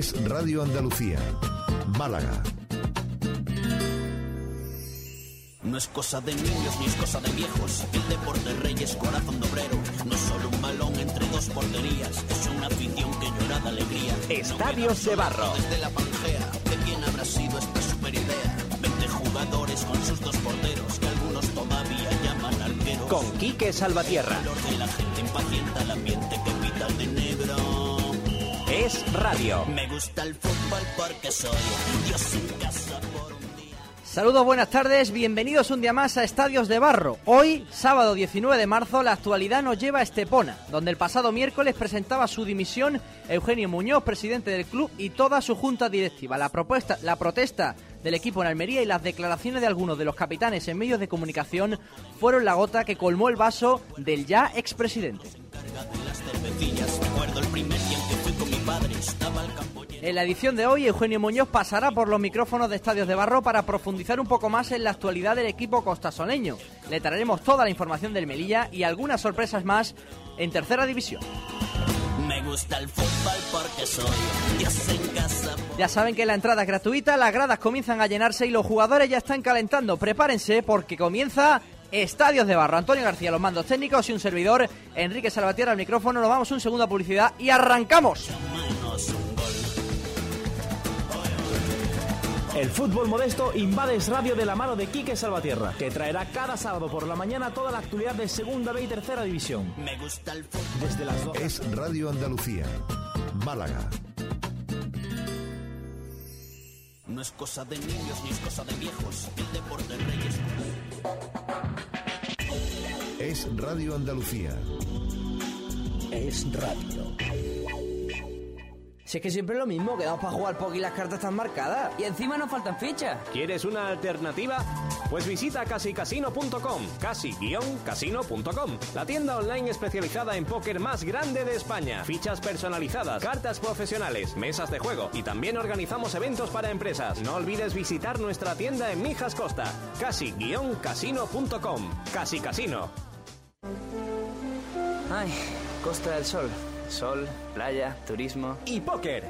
Es Radio Andalucía, Málaga. No es cosa de niños ni es cosa de viejos. El deporte rey es corazón de obrero. No es solo un balón entre dos porterías. Es una afición que llora de alegría. Estadios de barro. Desde la pangea, ¿de quién habrá sido esta super idea? 20 jugadores con sus dos porteros que algunos todavía llaman arqueros. Con Quique Salvatierra. El olor de la gente impacienta el ambiente que pita de negro. Es radio. Me gusta el fútbol porque soy Dios en casa por un día. Saludos, buenas tardes, bienvenidos un día más a Estadios de Barro. Hoy, sábado 19 de marzo, la actualidad nos lleva a Estepona, donde el pasado miércoles presentaba su dimisión Eugenio Muñoz, presidente del club, y toda su junta directiva. La, propuesta, la protesta del equipo en Almería y las declaraciones de algunos de los capitanes en medios de comunicación fueron la gota que colmó el vaso del ya expresidente. En la edición de hoy, Eugenio Muñoz pasará por los micrófonos de Estadios de Barro para profundizar un poco más en la actualidad del equipo costasoleño. Le traeremos toda la información del Melilla y algunas sorpresas más en tercera división. Me gusta el fútbol porque soy Dios en casa. Ya saben que la entrada es gratuita, las gradas comienzan a llenarse y los jugadores ya están calentando. Prepárense porque comienza Estadios de Barro. Antonio García, los mandos técnicos y un servidor, Enrique Salvatierra al micrófono. Nos vamos un segundo a publicidad y arrancamos. El fútbol modesto invades radio de la mano de Quique Salvatierra, que traerá cada sábado por la mañana toda la actualidad de Segunda B y Tercera División. Me gusta el fútbol. Desde las 12. Es Radio Andalucía, Málaga. No es cosa de niños ni es cosa de viejos. El deporte rey es Es Radio Andalucía. Es radio. Si es que siempre es lo mismo, quedamos para jugar poco y las cartas están marcadas. Y encima nos faltan fichas. ¿Quieres una alternativa? Pues visita casicasino.com, casi-casino.com, la tienda online especializada en póker más grande de España. Fichas personalizadas, cartas profesionales, mesas de juego y también organizamos eventos para empresas. No olvides visitar nuestra tienda en Mijas Costa, casi-casino.com. Casi Casino. Ay, Costa del Sol. Sol, playa, turismo. y póker.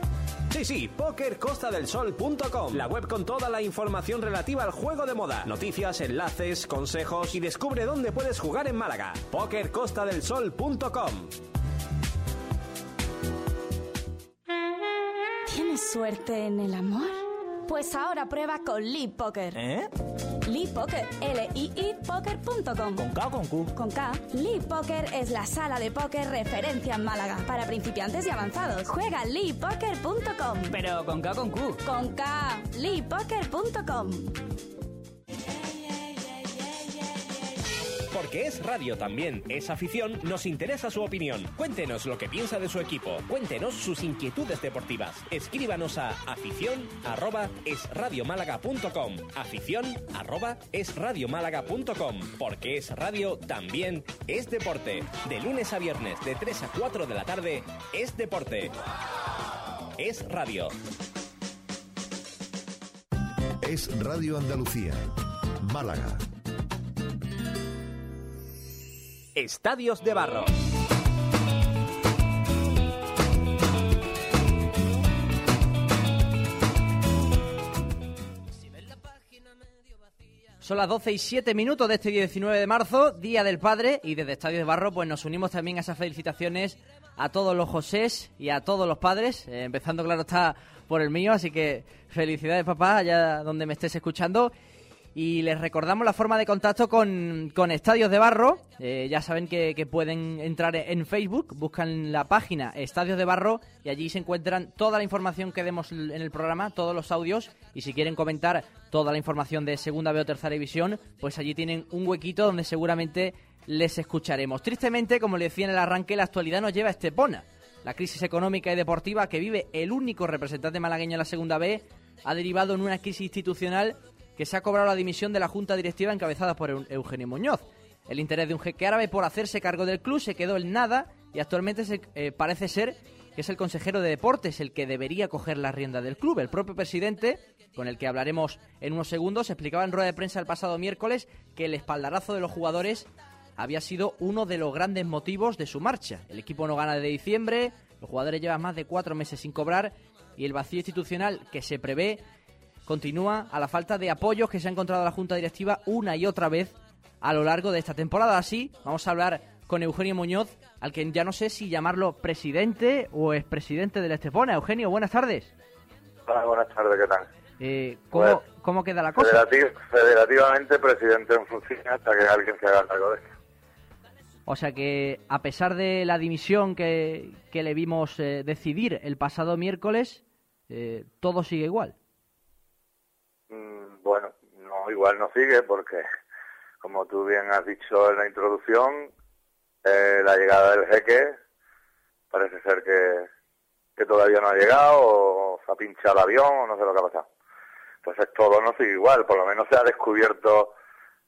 Sí, sí, pókercostadelsol.com, la web con toda la información relativa al juego de moda, noticias, enlaces, consejos y descubre dónde puedes jugar en Málaga. pókercostadelsol.com. ¿Tienes suerte en el amor? Pues ahora prueba con Lee Poker. ¿Eh? Lee Poker, L-I-I Poker.com. ¿Con K o con Q? Con K, Lee Poker es la sala de póker referencia en Málaga para principiantes y avanzados. Juega leepoker.com. Pero con K o con Q. Con K, leepoker.com. Porque es radio también, es afición, nos interesa su opinión. Cuéntenos lo que piensa de su equipo, cuéntenos sus inquietudes deportivas. Escríbanos a afición arroba afición arroba Porque es radio también es deporte. De lunes a viernes de 3 a 4 de la tarde es deporte. Es radio. Es Radio Andalucía, Málaga. Estadios de Barro. Son las 12 y 7 minutos de este 19 de marzo, Día del Padre, y desde Estadio de Barro pues nos unimos también a esas felicitaciones a todos los Josés y a todos los padres, eh, empezando claro está por el mío, así que felicidades papá, allá donde me estés escuchando. Y les recordamos la forma de contacto con, con Estadios de Barro. Eh, ya saben que, pueden entrar en Facebook, buscan la página Estadios de Barro y allí se encuentran toda la información que demos en el programa, todos los audios. Y si quieren comentar toda la información de Segunda B o Tercera División, pues allí tienen un huequito donde seguramente les escucharemos. Tristemente, como le decía en el arranque, la actualidad nos lleva a Estepona, La crisis económica y deportiva que vive el único representante malagueño en la Segunda B ha derivado en una crisis institucional que se ha cobrado la dimisión de la Junta Directiva encabezada por Eugenio Muñoz. El interés de un jeque árabe por hacerse cargo del club se quedó en nada y actualmente eh, parece ser que es el consejero de deportes el que debería coger la rienda del club. El propio presidente, con el que hablaremos en unos segundos, explicaba en rueda de prensa el pasado miércoles que el espaldarazo de los jugadores había sido uno de los grandes motivos de su marcha. El equipo no gana desde diciembre, los jugadores llevan más de cuatro meses sin cobrar y el vacío institucional que se prevé continúa a la falta de apoyos que se ha encontrado la Junta Directiva una y otra vez a lo largo de esta temporada. Así, vamos a hablar con Eugenio Muñoz, al que ya no sé si llamarlo presidente o expresidente del Estepona. Eugenio, buenas tardes. Hola, buenas tardes, ¿qué tal? Eh, ¿cómo, Pues, ¿Cómo queda la cosa? Federati- federativamente presidente en función hasta que alguien se haga cargo de esto. O sea que, a pesar de la dimisión que, que le vimos eh, decidir el pasado miércoles, eh, todo sigue igual. Bueno, no, igual no sigue porque, como tú bien has dicho en la introducción, eh, la llegada del jeque parece ser que, que todavía no ha llegado o se ha pinchado el avión o no sé lo que ha pasado. Entonces todo no sigue igual, por lo menos se ha descubierto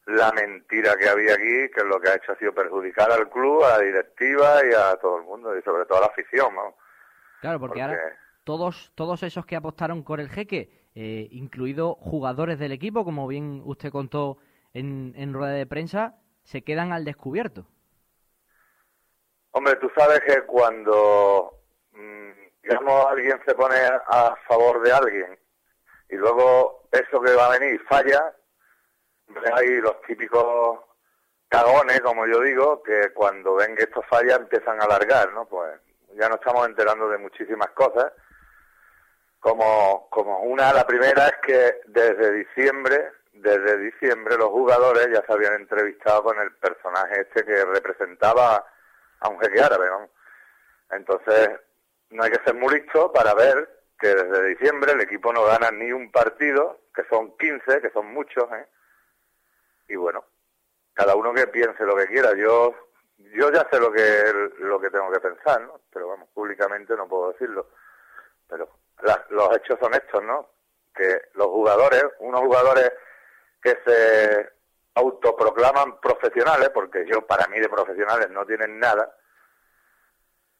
la mentira que había aquí, que lo que ha hecho ha sido perjudicar al club, a la directiva y a todo el mundo, y sobre todo a la afición, ¿no? Claro, porque, ahora todos, todos esos que apostaron por el jeque, eh, incluido jugadores del equipo, como bien usted contó en, rueda de prensa, se quedan al descubierto. Hombre, tú sabes que cuando, mm, digamos, alguien se pone a favor de alguien y luego eso que va a venir falla, ahí los típicos cagones, como yo digo, que cuando ven que esto falla empiezan a alargar, ¿no? Pues ya nos estamos enterando de muchísimas cosas. Como, como una, la primera es que desde diciembre, desde diciembre los jugadores ya se habían entrevistado con el personaje este que representaba a un jeque árabe, ¿no? Entonces, no hay que ser muy listo para ver que desde diciembre el equipo no gana ni un partido, que son 15, que son muchos, ¿eh? Y bueno, cada uno que piense lo que quiera. Yo yo ya sé lo que lo que tengo que pensar, ¿no? Pero vamos, públicamente no puedo decirlo. La- los hechos son estos, ¿no? Que los jugadores, unos jugadores que se autoproclaman profesionales, porque yo para mí de profesionales no tienen nada,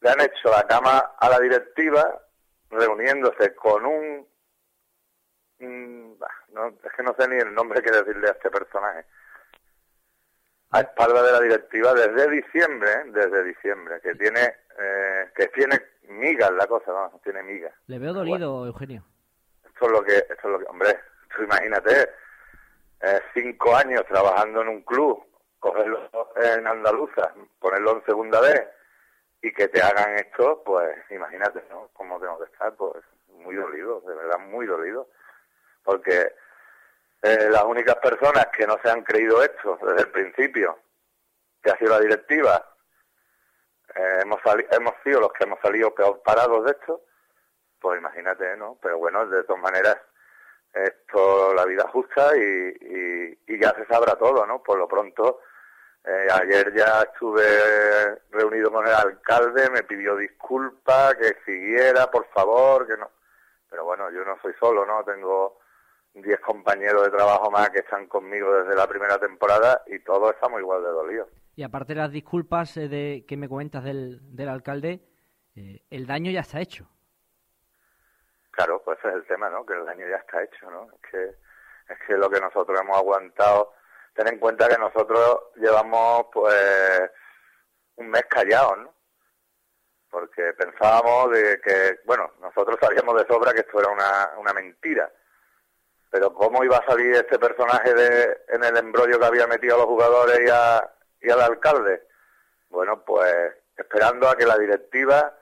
le han hecho la cama a la directiva reuniéndose con un... no, es que no sé ni el nombre que decirle a este personaje. A espalda de la directiva desde diciembre, ¿eh? desde diciembre, que tiene eh, que tiene migas la cosa, no, tiene migas. Le veo dolido, Eugenio. Esto es lo que, esto es lo que, hombre, tú imagínate, eh, cinco años trabajando en un club, cogerlo en Andaluza, ponerlo en segunda vez y que te hagan esto, pues imagínate, ¿no? Cómo tengo que estar, pues muy dolido, de verdad muy dolido, porque eh, las únicas personas que no se han creído esto desde el principio, que ha sido la directiva, eh, hemos, hemos sido los que hemos salido peor parados de esto, pues imagínate, ¿no? Pero bueno, de todas maneras, esto, la vida justa y ya se sabrá todo, ¿no? Por lo pronto, eh, ayer ya estuve reunido con el alcalde, me pidió disculpas, que siguiera, por favor, que no. Pero bueno, yo no soy solo, ¿no? Tengo 10 compañeros de trabajo más que están conmigo desde la primera temporada y todos estamos igual de dolidos. Y aparte de las disculpas eh, de, que me comentas del, del alcalde, eh, el daño ya está hecho. Claro, pues ese es el tema, ¿no? Que el daño ya está hecho, ¿no? Es que, es que lo que nosotros hemos aguantado, ten en cuenta que nosotros llevamos, pues, un mes callados, ¿no? Porque pensábamos de que, bueno, nosotros sabíamos de sobra que esto era una, una mentira. Pero ¿cómo iba a salir este personaje de, en el embrollo que había metido a los jugadores y, a, y al alcalde? Bueno, pues esperando a que la directiva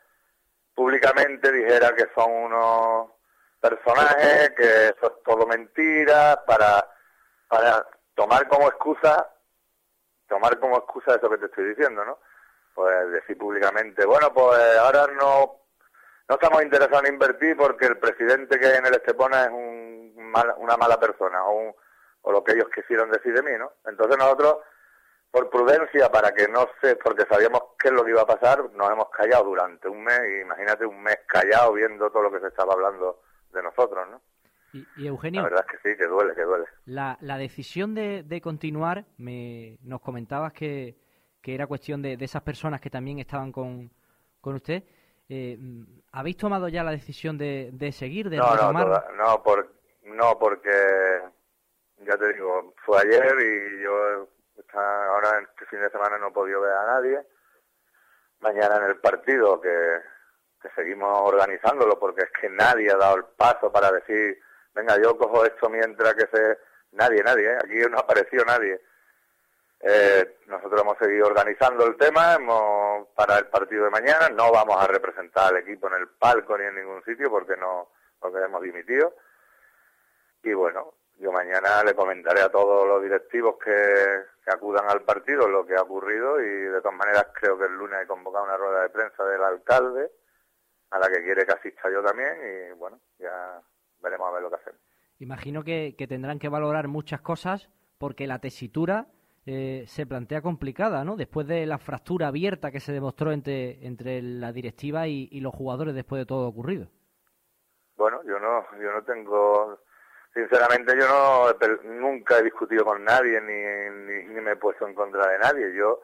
públicamente dijera que son unos personajes, que eso es todo mentira, para, para tomar como excusa, tomar como excusa eso que te estoy diciendo, ¿no? Pues decir públicamente, bueno, pues ahora no, no estamos interesados en invertir porque el presidente que hay en el Estepona es un mal- una mala persona, o, un- o lo que ellos quisieron decir de mí, ¿no? Entonces nosotros por prudencia, para que no se, porque sabíamos qué es lo que iba a pasar, nos hemos callado durante un mes, y imagínate un mes callado viendo todo lo que se estaba hablando de nosotros, ¿no? Y, y Eugenio, La verdad es que sí, que duele, que duele. la, la decisión de, de continuar, me, nos comentabas que, que era cuestión de, de esas personas que también estaban con, con usted. Eh, ¿Habéis tomado ya la decisión de, de seguir, de no, no, toda- no, por, no, porque ya te digo, fue ayer y yo esta- ahora este fin de semana no he podido ver a nadie. Mañana en el partido que, seguimos organizándolo porque es que nadie ha dado el paso para decir, venga, yo cojo esto mientras que se... Nadie, nadie, ¿eh? aquí no apareció nadie. Eh, nosotros hemos seguido organizando el tema hemos, para el partido de mañana. No vamos a representar al equipo en el palco ni en ningún sitio porque no porque hemos dimitido. Y bueno, yo mañana le comentaré a todos los directivos que, que acudan al partido lo que ha ocurrido y de todas maneras creo que el lunes he convocado una rueda de prensa del alcalde a la que quiere que asista yo también y bueno, ya veremos a ver lo que hacemos. Imagino que, que tendrán que valorar muchas cosas porque la tesitura eh, se plantea complicada, ¿no? Después de la fractura abierta que se demostró entre, entre la directiva y, y los jugadores después de todo lo ocurrido. Bueno, yo no, yo no tengo, sinceramente yo no, nunca he discutido con nadie ni, ni, ni me he puesto en contra de nadie. Yo,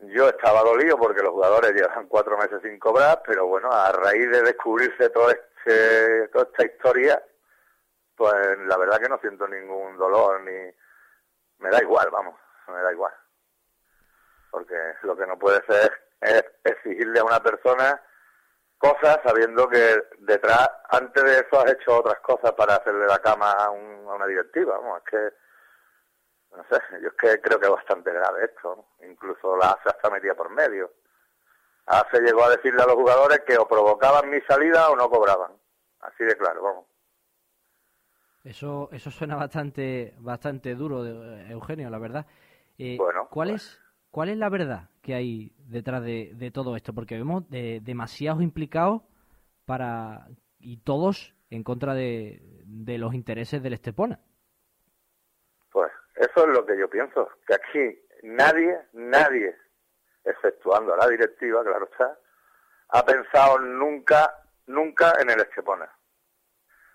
yo estaba dolido porque los jugadores llevan cuatro meses sin cobrar, pero bueno, a raíz de descubrirse todo este, toda esta historia, pues la verdad que no siento ningún dolor ni, me da igual, vamos, me da igual. Porque lo que no puede ser es exigirle a una persona cosas sabiendo que detrás, antes de eso, has hecho otras cosas para hacerle la cama a, un- a una directiva. Vamos, es que, no sé, yo es que creo que es bastante grave esto. ¿no? Incluso la AFE está metida por medio. AFE llegó a decirle a los jugadores que o provocaban mi salida o no cobraban. Así de claro, vamos. Eso, eso suena bastante, bastante duro, de- Eugenio, la verdad. Eh, Bueno, ¿cuál es, cuál es la verdad que hay detrás de, todo esto? Porque vemos de, demasiados implicados para y todos en contra de, de los intereses del Estepona. Pues eso es lo que yo pienso, que aquí nadie, nadie, exceptuando a la directiva, claro está, ha pensado nunca, nunca en el Estepona.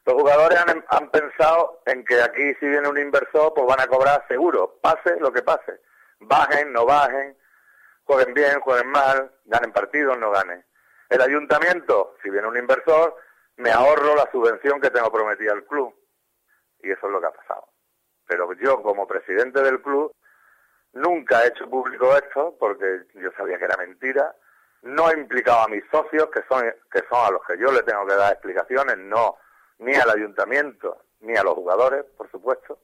Los jugadores han, han pensado en que aquí si viene un inversor, pues van a cobrar seguro, pase lo que pase. Bajen, no bajen, jueguen bien, jueguen mal, ganen partidos, no ganen. El ayuntamiento, si viene un inversor, me ahorro la subvención que tengo prometida al club. Y eso es lo que ha pasado. Pero yo, como presidente del club, nunca he hecho público esto porque yo sabía que era mentira. No he implicado a mis socios, que son, que son a los que yo le tengo que dar explicaciones, no ni al ayuntamiento ni a los jugadores, por supuesto.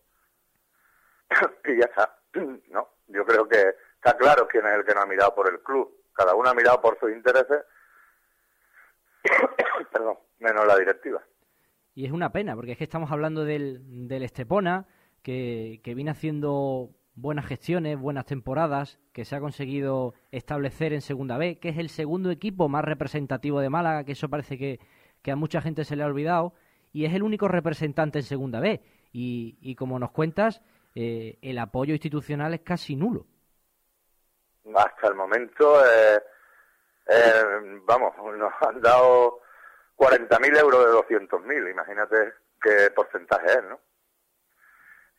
y ya está. No, yo creo que está claro quién es el que no ha mirado por el club. Cada uno ha mirado por sus intereses, perdón, menos la directiva. Y es una pena, porque es que estamos hablando del, del Estepona, que, que viene haciendo buenas gestiones, buenas temporadas, que se ha conseguido establecer en Segunda B, que es el segundo equipo más representativo de Málaga, que eso parece que, que a mucha gente se le ha olvidado, y es el único representante en Segunda B. Y, y como nos cuentas, eh, el apoyo institucional es casi nulo. hasta el momento, eh, eh, vamos, nos han dado 40.000 euros de 200.000, imagínate qué porcentaje es, ¿no?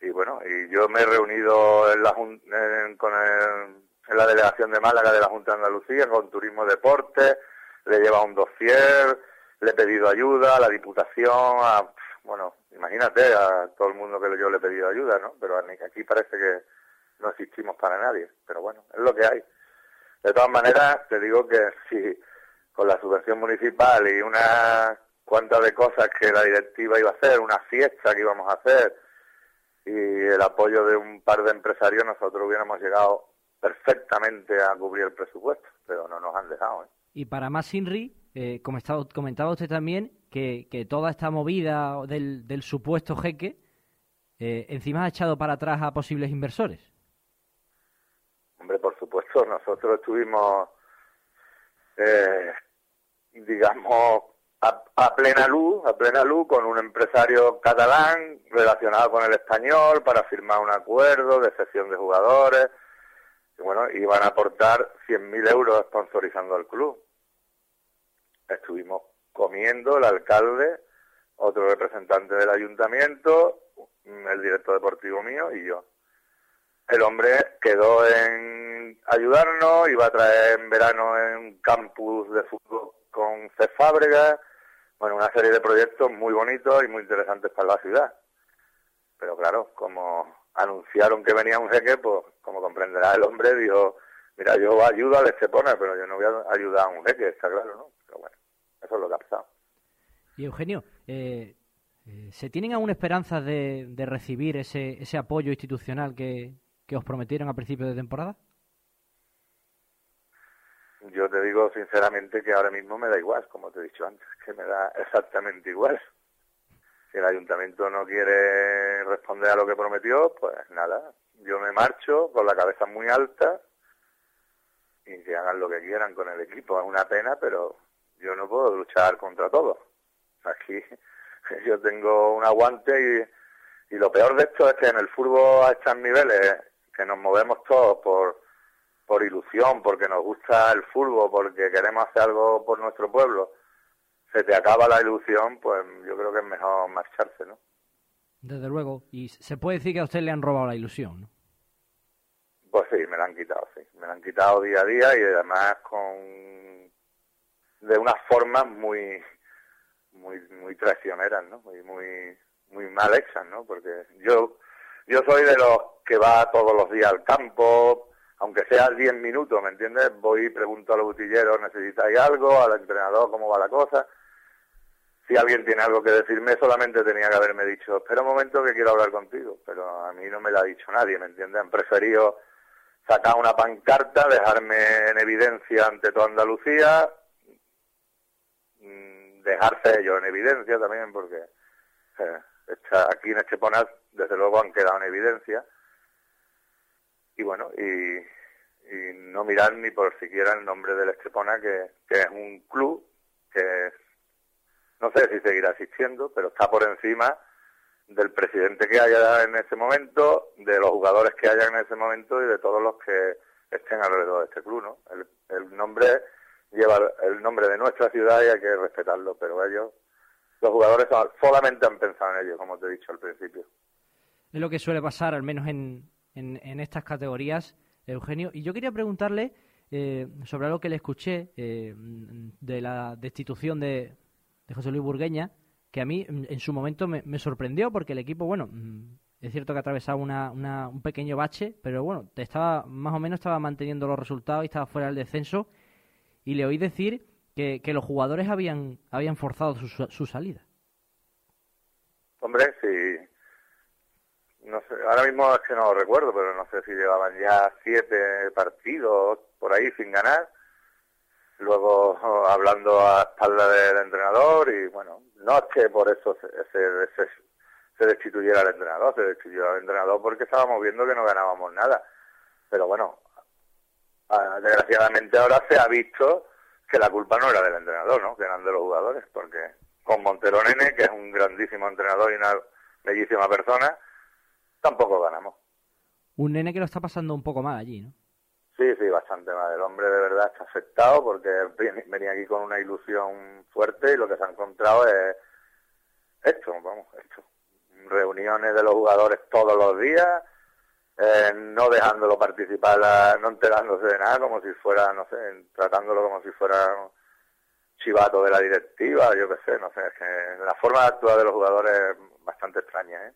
Y bueno, y yo me he reunido en la, en- con el- en la delegación de Málaga de la Junta de Andalucía con Turismo Deporte, le he llevado un dossier, le he pedido ayuda a la Diputación, a, bueno, imagínate a todo el mundo que yo le he pedido ayuda, ¿no? Pero aquí parece que no existimos para nadie, pero bueno, es lo que hay. De todas maneras, te digo que si con la subvención municipal y unas cuantas de cosas que la directiva iba a hacer, una fiesta que íbamos a hacer y el apoyo de un par de empresarios, nosotros hubiéramos llegado perfectamente a cubrir el presupuesto, pero no nos han dejado. ¿eh? Y para más Inri, eh, como estaba, comentaba usted también, que, que toda esta movida del, del supuesto jeque eh, encima ha echado para atrás a posibles inversores. Hombre, por supuesto, nosotros estuvimos, eh, digamos, a, a plena luz, a plena luz con un empresario catalán relacionado con el español para firmar un acuerdo de cesión de jugadores Y bueno, iban a aportar 100.000 euros sponsorizando al club. Estuvimos comiendo el alcalde, otro representante del ayuntamiento, el director deportivo mío y yo. El hombre quedó en ayudarnos, iba a traer en verano en campus de fútbol con C. Bueno, una serie de proyectos muy bonitos y muy interesantes para la ciudad. Pero claro, como anunciaron que venía un jeque, pues como comprenderá el hombre, dijo, mira, yo ayudo al Estepona, pero yo no voy a ayudar a un jeque, está claro, ¿no? Pero bueno, eso es lo que ha pasado. Y Eugenio, eh, eh, ¿se tienen aún esperanzas de, de recibir ese, ese apoyo institucional que, que os prometieron a principio de temporada? Yo te digo sinceramente que ahora mismo me da igual, como te he dicho antes, que me da exactamente igual. Si el ayuntamiento no quiere responder a lo que prometió, pues nada, yo me marcho con la cabeza muy alta y que hagan lo que quieran con el equipo. Es una pena, pero yo no puedo luchar contra todo. Aquí yo tengo un aguante y, y lo peor de esto es que en el fútbol a estos niveles, que nos movemos todos por, por ilusión, porque nos gusta el fútbol, porque queremos hacer algo por nuestro pueblo, se te acaba la ilusión, pues yo creo que es mejor marcharse, ¿no? Desde luego. Y se puede decir que a usted le han robado la ilusión, ¿no? Pues sí, me la han quitado, sí. Me la han quitado día a día y además con... de unas formas muy muy muy traicioneras, ¿no? Muy muy muy mal hechas, ¿no? Porque yo yo soy de los que va todos los días al campo, aunque sea 10 minutos, ¿me entiendes? Voy y pregunto a los botilleros, ¿necesitáis algo? Al entrenador, ¿cómo va la cosa? Si alguien tiene algo que decirme, solamente tenía que haberme dicho, espera un momento que quiero hablar contigo. Pero a mí no me lo ha dicho nadie, ¿me entiendes? Han preferido sacar una pancarta, dejarme en evidencia ante toda Andalucía, dejarse ellos en evidencia también, porque eh, aquí en Estepona, desde luego, han quedado en evidencia. Y bueno, y, no mirar ni por siquiera el nombre del Estepona, que, que es un club que no sé si seguirá existiendo, pero está por encima del presidente que haya en ese momento, de los jugadores que haya en ese momento y de todos los que estén alrededor de este club, ¿no? El, el nombre lleva el nombre de nuestra ciudad y hay que respetarlo, pero ellos, los jugadores solamente han pensado en ello, como te he dicho al principio. Es lo que suele pasar, al menos en, en, en estas categorías, Eugenio. Y yo quería preguntarle eh, sobre algo que le escuché eh, de la destitución de, de José Luis Burgueña, que a mí en su momento me, me sorprendió porque el equipo, bueno, es cierto que atravesaba una, una, un pequeño bache, pero bueno, estaba más o menos estaba manteniendo los resultados y estaba fuera del descenso. Y le oí decir que, que los jugadores habían, habían forzado su, su salida. Hombre, sí. No sé, ahora mismo es que no lo recuerdo, pero no sé si llevaban ya siete partidos por ahí sin ganar. Luego hablando a espalda del entrenador y bueno, no es que por eso se, se, se, destituyera el entrenador, se destituyó al entrenador porque estábamos viendo que no ganábamos nada. Pero bueno, desgraciadamente ahora se ha visto que la culpa no era del entrenador, ¿no? Que eran de los jugadores, porque con Montero Nene, que es un grandísimo entrenador y una bellísima persona, tampoco ganamos. Un nene que lo está pasando un poco mal allí, ¿no? Sí, sí, bastante mal. El hombre de verdad está afectado porque venía aquí con una ilusión fuerte y lo que se ha encontrado es esto, vamos, esto. Reuniones de los jugadores todos los días, eh, no dejándolo participar, no enterándose de nada, como si fuera, no sé, tratándolo como si fuera chivato de la directiva, yo qué sé, no sé, es que la forma de actuar de los jugadores es bastante extraña, ¿eh?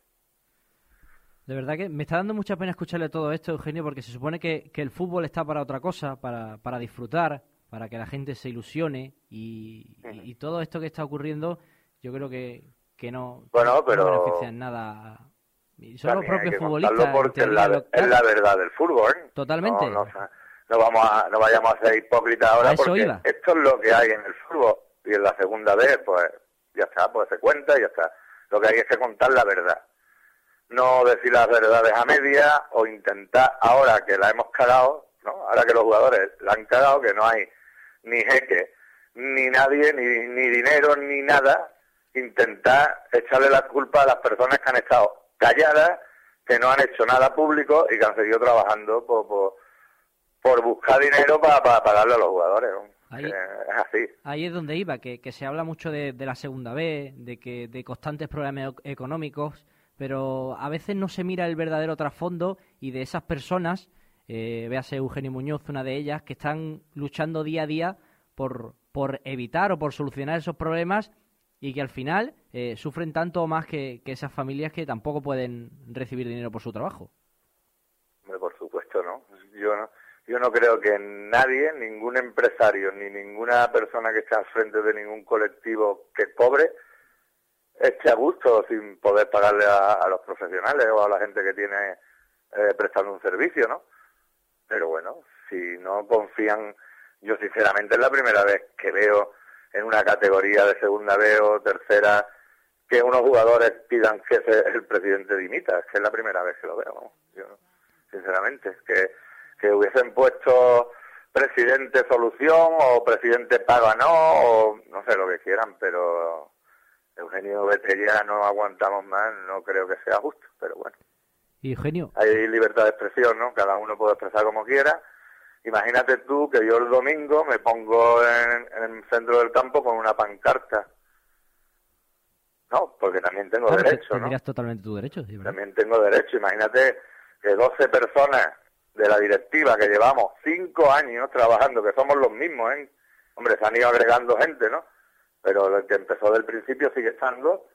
De verdad que me está dando mucha pena escucharle todo esto, Eugenio, porque se supone que, que el fútbol está para otra cosa, para, para disfrutar, para que la gente se ilusione y, y, y todo esto que está ocurriendo, yo creo que, que no, bueno, pero... no beneficia en nada. Y son los propios futbolistas. Porque es la, es la, verdad del fútbol. ¿eh? Totalmente. No, no, no, vamos a, no vayamos a ser hipócritas ahora porque iba. esto es lo que hay en el fútbol y en la segunda vez, pues ya está, pues se cuenta y ya está. Lo que hay es que contar la verdad no decir las verdades a media o intentar, ahora que la hemos cagado, ¿no? ahora que los jugadores la han cagado, que no hay ni jeque, ni nadie, ni, ni dinero, ni nada, intentar echarle la culpa a las personas que han estado calladas, que no han hecho nada público y que han seguido trabajando por, por, por buscar dinero para, para pagarle a los jugadores. ¿no? Ahí- es así. Ahí es donde iba, que, que se habla mucho de, de la segunda B, de que de constantes problemas económicos, pero a veces no se mira el verdadero trasfondo y de esas personas, eh, véase Eugenio Muñoz, una de ellas, que están luchando día a día por, por evitar o por solucionar esos problemas y que al final eh, sufren tanto o más que, que esas familias que tampoco pueden recibir dinero por su trabajo. Por supuesto, ¿no? Yo no, yo no creo que nadie, ningún empresario, ni ninguna persona que esté al frente de ningún colectivo que cobre, esté a gusto sin poder pagarle a, a los profesionales o a la gente que tiene eh, prestando un servicio, ¿no? Pero bueno, si no confían, yo sinceramente es la primera vez que veo en una categoría de segunda B o tercera que unos jugadores pidan que se- el presidente dimita. Es que es la primera vez que lo veo. Yo, sinceramente, que, que hubiesen puesto presidente solución o presidente paga no, o no sé lo que quieran, pero Eugenio vete ya, no aguantamos más, no creo que sea justo, pero bueno Y Eugenio, hay libertad de expresión, ¿no? Cada uno puede expresar como quiera. Imagínate tú que yo el domingo me pongo en, en el centro del campo con una pancarta. No, porque también tengo claro, derecho, ¿no? tendrías totalmente tu derecho. sí. También tengo derecho. Imagínate que 12 personas de la directiva que llevamos cinco años trabajando, que somos los mismos, ¿eh? Hombre, se han ido agregando gente, ¿no? Pero el que empezó del principio sigue estando.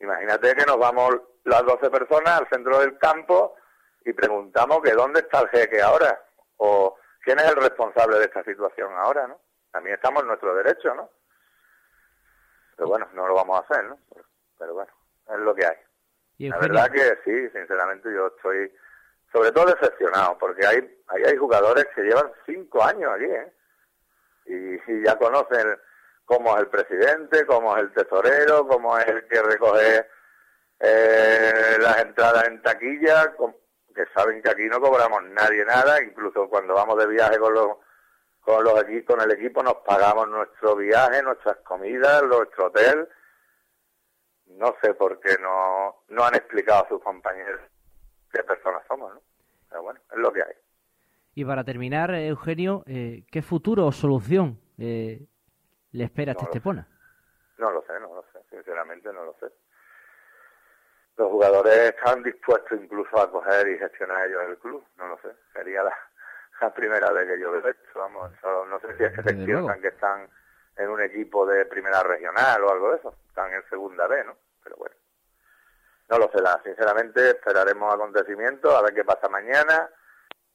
Imagínate que nos vamos las 12 personas al centro del campo y preguntamos que dónde está el jeque ahora o quién es el responsable de esta situación ahora, ¿no? También estamos en nuestro derecho, ¿no? Pero bueno, no lo vamos a hacer, ¿no? Pero bueno, es lo que hay. Y La verdad que sí, sinceramente yo estoy sobre todo decepcionado, porque hay, ahí hay jugadores que llevan cinco años aquí, ¿eh? Y, y ya conocen cómo es el presidente, cómo es el tesorero, cómo es el que recoge eh, las entradas en taquilla, com- que saben que aquí no cobramos nadie nada, incluso cuando vamos de viaje con los con los con el equipo nos pagamos nuestro viaje, nuestras comidas, nuestro hotel. No sé por qué no, no han explicado a sus compañeros qué personas somos, ¿no? Pero bueno, es lo que hay. y para terminar, eh, Eugenio, eh, ¿qué futuro o solución eh, le espera a este sé. Estepona? No lo sé, no lo sé, sinceramente no lo sé. Los jugadores están dispuestos incluso a coger y gestionar ellos el club, no lo sé. Sería la, la primera vez que yo veo esto, vamos. Eso no sé si es que se piensan que están en un equipo de primera regional o algo de eso. Están en segunda B, ¿no? Pero bueno. No lo sé, la, sinceramente esperaremos acontecimientos, a ver qué pasa mañana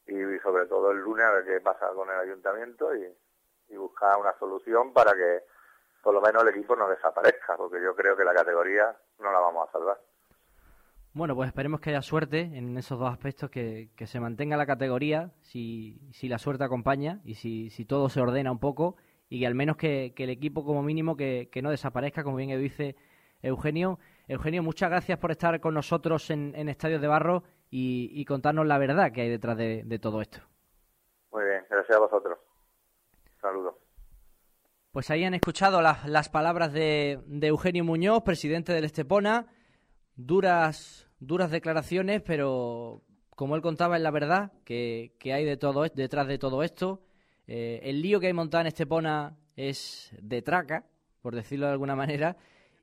y sobre todo el lunes a ver qué pasa con el ayuntamiento y, y buscar una solución para que por lo menos el equipo no desaparezca, porque yo creo que la categoría no la vamos a salvar. Bueno, pues esperemos que haya suerte en esos dos aspectos, que, que se mantenga la categoría, si, si la suerte acompaña y si, si todo se ordena un poco, y que al menos que, que el equipo como mínimo que, que no desaparezca, como bien dice Eugenio. Eugenio, muchas gracias por estar con nosotros en, en Estadios de Barro y, y contarnos la verdad que hay detrás de, de todo esto. Muy bien, gracias a vosotros. Saludos. Pues ahí han escuchado las, las palabras de, de Eugenio Muñoz, presidente del Estepona. Duras, duras declaraciones, pero como él contaba, es la verdad que, que hay de todo, detrás de todo esto. Eh, el lío que hay montado en Estepona es de traca, por decirlo de alguna manera.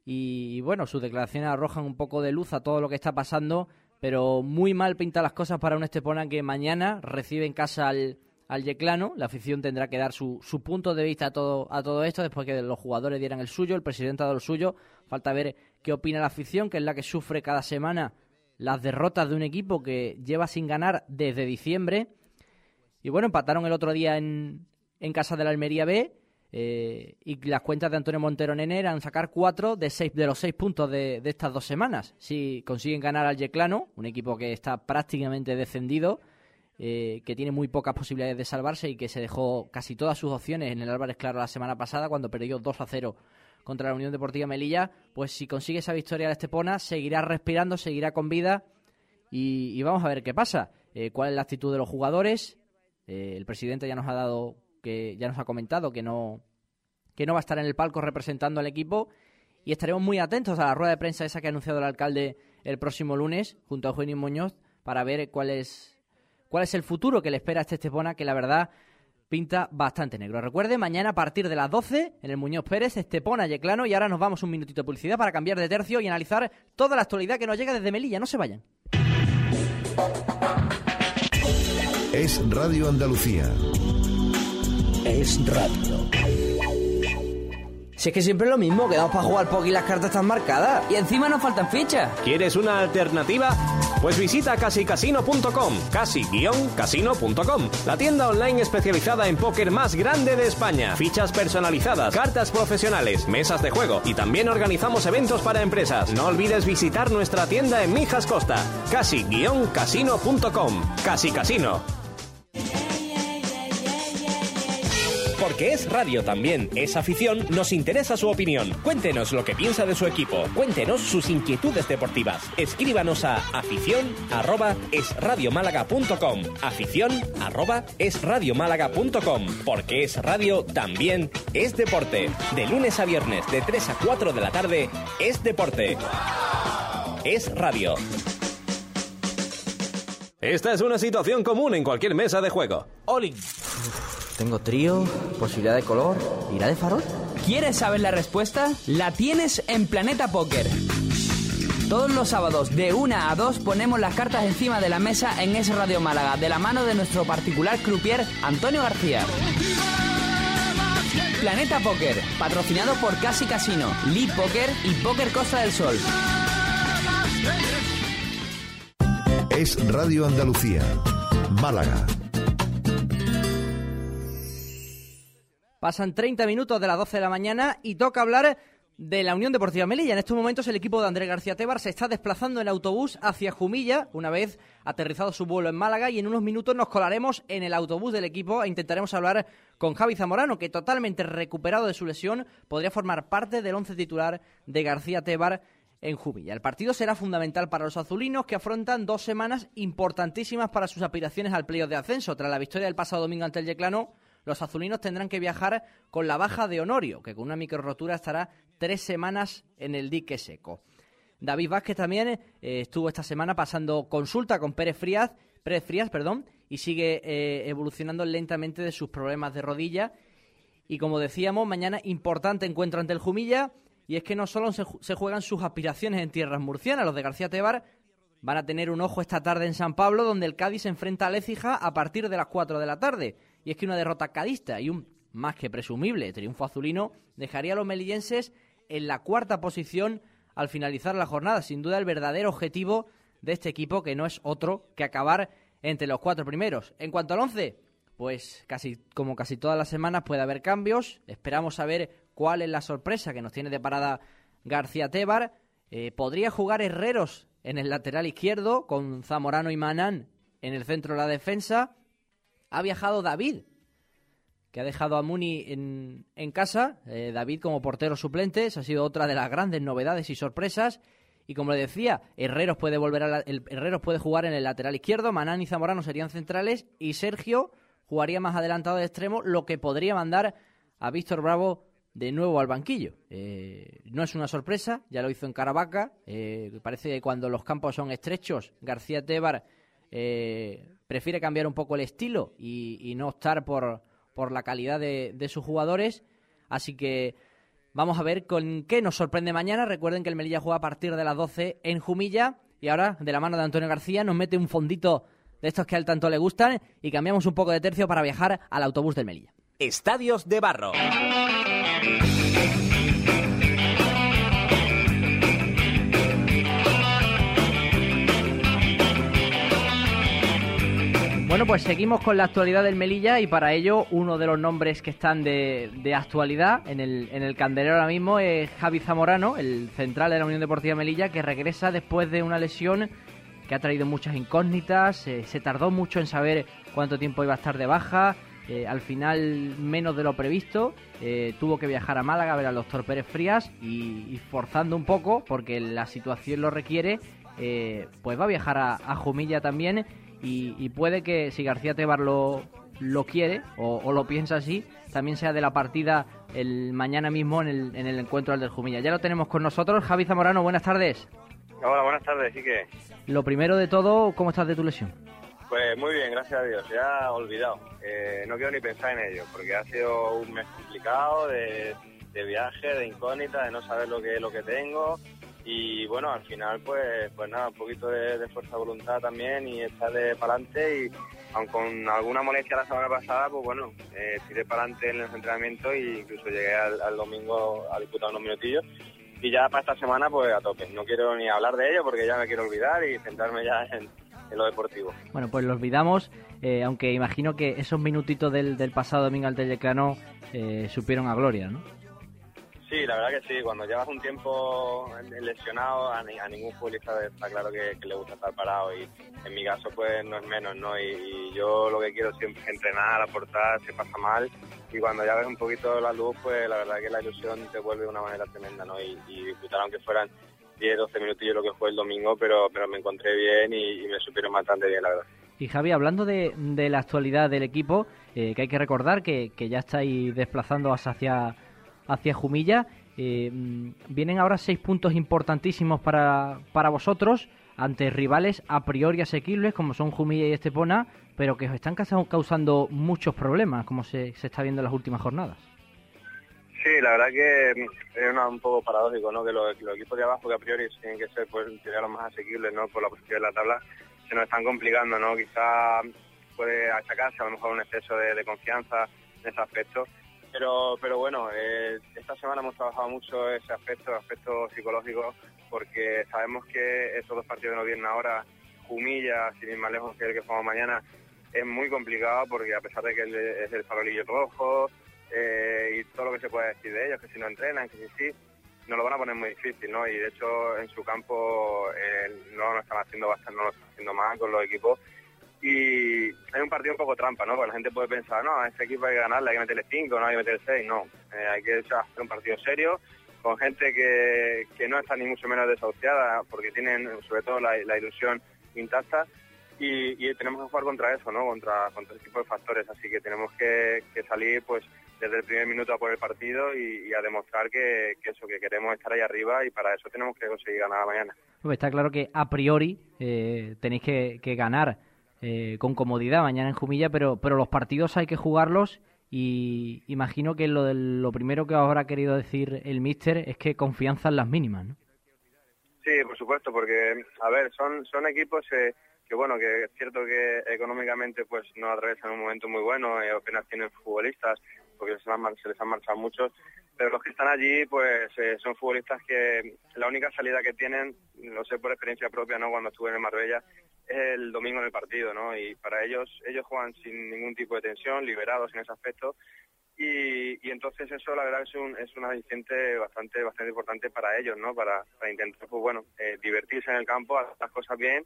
Y, y bueno, sus declaraciones arrojan un poco de luz a todo lo que está pasando, pero muy mal pinta las cosas para un Estepona que mañana recibe en casa al, al Yeclano. La afición tendrá que dar su, su punto de vista a todo, a todo esto después que los jugadores dieran el suyo, el presidente ha dado el suyo. Falta ver qué opina la afición, que es la que sufre cada semana las derrotas de un equipo que lleva sin ganar desde diciembre. Y bueno, empataron el otro día en, en casa de la Almería B. eh, y las cuentas de Antonio Montero Nene eran sacar cuatro de, seis, de los seis puntos de, estas dos semanas. Si consiguen ganar al Yeclano, un equipo que está prácticamente descendido, eh, que tiene muy pocas posibilidades de salvarse y que se dejó casi todas sus opciones en el Álvarez Claro la semana pasada cuando perdió 2 a 0 contra la Unión Deportiva Melilla, pues si consigue esa victoria al Estepona, seguirá respirando, seguirá con vida y, y vamos a ver qué pasa. Eh, ¿Cuál es la actitud de los jugadores? Eh, el presidente ya nos ha dado, que ya nos ha comentado que no, que no va a estar en el palco representando al equipo y estaremos muy atentos a la rueda de prensa esa que ha anunciado el alcalde el próximo lunes junto a Eugenio Muñoz para ver cuál es cuál es el futuro que le espera a este Estepona, que la verdad pinta bastante negro. Recuerde, mañana a partir de las 12 en el Muñoz Pérez, Estepona Yeclano, y ahora nos vamos un minutito de publicidad para cambiar de tercio y analizar toda la actualidad que nos llega desde Melilla. No se vayan. Es Radio Andalucía. Es radio. Si es que siempre es lo mismo, quedamos para jugar poker y las cartas están marcadas. Y encima nos faltan fichas. ¿Quieres una alternativa? Pues visita casicasino.com, casi-casino.com, la tienda online especializada en póker más grande de España. Fichas personalizadas, cartas profesionales, mesas de juego y también organizamos eventos para empresas. No olvides visitar nuestra tienda en Mijas Costa, casi-casino.com, Casi Casino. Porque es radio también, es afición, nos interesa su opinión. Cuéntenos lo que piensa de su equipo, cuéntenos sus inquietudes deportivas. Escríbanos a afición arroba esradiomálaga.com. Afición arroba esradiomálaga.com. Porque es radio también es deporte. De lunes a viernes, de 3 a 4 de la tarde, es deporte. Es radio. Esta es una situación común en cualquier mesa de juego. Olin. Tengo trío, posibilidad de color, irá de farol. ¿Quieres saber la respuesta? La tienes en Planeta Póker. Todos los sábados de 1 a 2 ponemos las cartas encima de la mesa en ese Radio Málaga, de la mano de nuestro particular croupier Antonio García. Planeta Póker, patrocinado por Casi Casino, Lead Poker y Póker Costa del Sol. Es Radio Andalucía. Málaga. Pasan 30 minutos de las 12 de la mañana y toca hablar de la Unión Deportiva Melilla. En estos momentos el equipo de Andrés García Tebar se está desplazando en autobús hacia Jumilla, una vez aterrizado su vuelo en Málaga, y en unos minutos nos colaremos en el autobús del equipo e intentaremos hablar con Javi Zamorano, que totalmente recuperado de su lesión podría formar parte del once titular de García Tebar en Jumilla. El partido será fundamental para los azulinos que afrontan dos semanas importantísimas para sus aspiraciones al playoff de ascenso. Tras la victoria del pasado domingo ante el Yeclano, los azulinos tendrán que viajar con la baja de Honorio, que con una micro rotura estará tres semanas en el dique seco. David Vázquez también eh, estuvo esta semana pasando consulta con Pérez Frías, Pérez Frías perdón, y sigue eh, evolucionando lentamente de sus problemas de rodilla. Y como decíamos, mañana importante encuentro ante el Jumilla. Y es que no solo se, juegan sus aspiraciones en tierras murcianas, los de García Tebar van a tener un ojo esta tarde en San Pablo, donde el Cádiz se enfrenta a Lécija a partir de las 4 de la tarde. Y es que una derrota cadista y un más que presumible triunfo azulino dejaría a los melillenses en la cuarta posición al finalizar la jornada. Sin duda el verdadero objetivo de este equipo, que no es otro que acabar entre los cuatro primeros. En cuanto al once, pues casi como casi todas las semanas puede haber cambios. Esperamos saber cuál es la sorpresa que nos tiene de parada García Tebar. Eh, podría jugar Herreros en el lateral izquierdo con Zamorano y Manán en el centro de la defensa. Ha viajado David, que ha dejado a Muni en, casa. Eh, David como portero suplente, esa ha sido otra de las grandes novedades y sorpresas. Y como le decía, Herreros puede volver a el, Herreros puede jugar en el lateral izquierdo, Manán y Zamorano serían centrales y Sergio jugaría más adelantado de extremo, lo que podría mandar a Víctor Bravo de nuevo al banquillo. Eh, no es una sorpresa, ya lo hizo en Caravaca. Eh, parece que cuando los campos son estrechos, García Tebar eh, prefiere cambiar un poco el estilo y, no optar por, por la calidad de, de, sus jugadores. Así que vamos a ver con qué nos sorprende mañana. Recuerden que el Melilla juega a partir de las 12 en Jumilla. Y ahora, de la mano de Antonio García, nos mete un fondito de estos que a él tanto le gustan y cambiamos un poco de tercio para viajar al autobús del Melilla. Estadios de Barro. Bueno, pues seguimos con la actualidad del Melilla y para ello uno de los nombres que están de, actualidad en el, en el candelero ahora mismo es Javi Zamorano, el central de la Unión Deportiva Melilla, que regresa después de una lesión que ha traído muchas incógnitas, eh, se tardó mucho en saber cuánto tiempo iba a estar de baja, eh, al final menos de lo previsto, eh, tuvo que viajar a Málaga a ver al doctor Pérez Frías y, forzando un poco, porque la situación lo requiere, pues va a viajar a Jumilla también y, puede que si García Tebar lo, lo quiere o, lo piensa así, también sea de la partida el mañana mismo en el, en el encuentro del Jumilla. Ya lo tenemos con nosotros. Javi Zamorano, buenas tardes. Hola, buenas tardes, que... Lo primero de todo, ¿cómo estás de tu lesión? Pues muy bien, gracias a Dios. Ya olvidado. Eh, no quiero ni pensar en ello, porque ha sido un mes complicado de, viaje, de incógnita, de no saber lo que lo que tengo. Y bueno, al final, pues, pues nada, un poquito de, fuerza de voluntad también y estar de para adelante. Y aun con alguna molestia la semana pasada, pues bueno, eh, tiré para adelante en los entrenamientos e incluso llegué al, domingo a disputar unos minutillos y ya para esta semana pues a tope. No quiero ni hablar de ello porque ya me quiero olvidar y centrarme ya en, lo deportivo. Bueno, pues lo olvidamos, eh, aunque imagino que esos minutitos del, del pasado domingo al Telleclano eh, supieron a gloria, ¿no? Sí, la verdad que sí. Cuando llevas un tiempo lesionado, a, ningún futbolista está claro que, le gusta estar parado. Y en mi caso, pues no es menos, ¿no? Y, yo lo que quiero siempre es entrenar, aportar, se pasa mal. Y cuando ya ves un poquito la luz, pues la verdad que la ilusión te vuelve de una manera tremenda, ¿no? Y, y disfrutar, aunque fueran 10, 12 minutillos lo que fue el domingo, pero, pero me encontré bien y, me supieron bastante bien, la verdad. Y Javi, hablando de, de la actualidad del equipo, eh, que hay que recordar que, que, ya estáis desplazando hacia, hacia Jumilla, eh, mm, vienen ahora seis puntos importantísimos para, para vosotros ante rivales a priori asequibles como son Jumilla y Estepona, pero que os están causando muchos problemas, como se, se está viendo en las últimas jornadas. Sí, la verdad que es un poco paradójico, ¿no? Que los, equipos de abajo, que a priori tienen que ser pues, los más asequibles, ¿no? Por la posición de la tabla, se nos están complicando, ¿no? Quizá puede achacarse a lo mejor un exceso de, confianza en ese aspecto. Pero, pero bueno, eh, esta semana hemos trabajado mucho ese aspecto, el aspecto psicológico, porque sabemos que esos dos partidos que nos vienen ahora, Humilla, sin ir más lejos que el que jugamos mañana, es muy complicado porque a pesar de que es el farolillo rojo, eh, y todo lo que se puede decir de ellos, que si no entrenan, que si sí, nos lo van a poner muy difícil, ¿no? Y de hecho en su campo eh, no lo están haciendo bastante, no lo están haciendo mal con los equipos. Y un partido un poco trampa, ¿no? Porque la gente puede pensar, no, a este equipo hay que ganarle, hay que meterle 5, no hay que meterle 6, no. Eh, hay que hacer un partido serio, con gente que, que no está ni mucho menos desahuciada, porque tienen sobre todo la, la ilusión intacta y, y, tenemos que jugar contra eso, ¿no? Contra, contra ese tipo de factores, así que tenemos que, que salir pues desde el primer minuto a por el partido y, a demostrar que, eso, que queremos estar ahí arriba y para eso tenemos que conseguir ganar mañana. Está claro que a priori eh, tenéis que, ganar eh, con comodidad mañana en Jumilla, pero, pero los partidos hay que jugarlos y imagino que lo, lo primero que habrá querido decir el míster es que confianza en las mínimas, ¿no? Sí, por supuesto, porque, a ver, son, son equipos... Eh, que bueno, que es cierto que económicamente pues no atraviesan un momento muy bueno, eh, apenas tienen futbolistas, porque se, les han marchado muchos, pero los que están allí pues eh, son futbolistas que la única salida que tienen, lo sé por experiencia propia, ¿no? cuando estuve en Marbella, es el domingo en el partido, ¿no? Y para ellos, ellos juegan sin ningún tipo de tensión, liberados en ese aspecto, y, entonces eso la verdad es un es una aliciente bastante bastante importante para ellos no para, para intentar pues bueno eh, divertirse en el campo hacer las cosas bien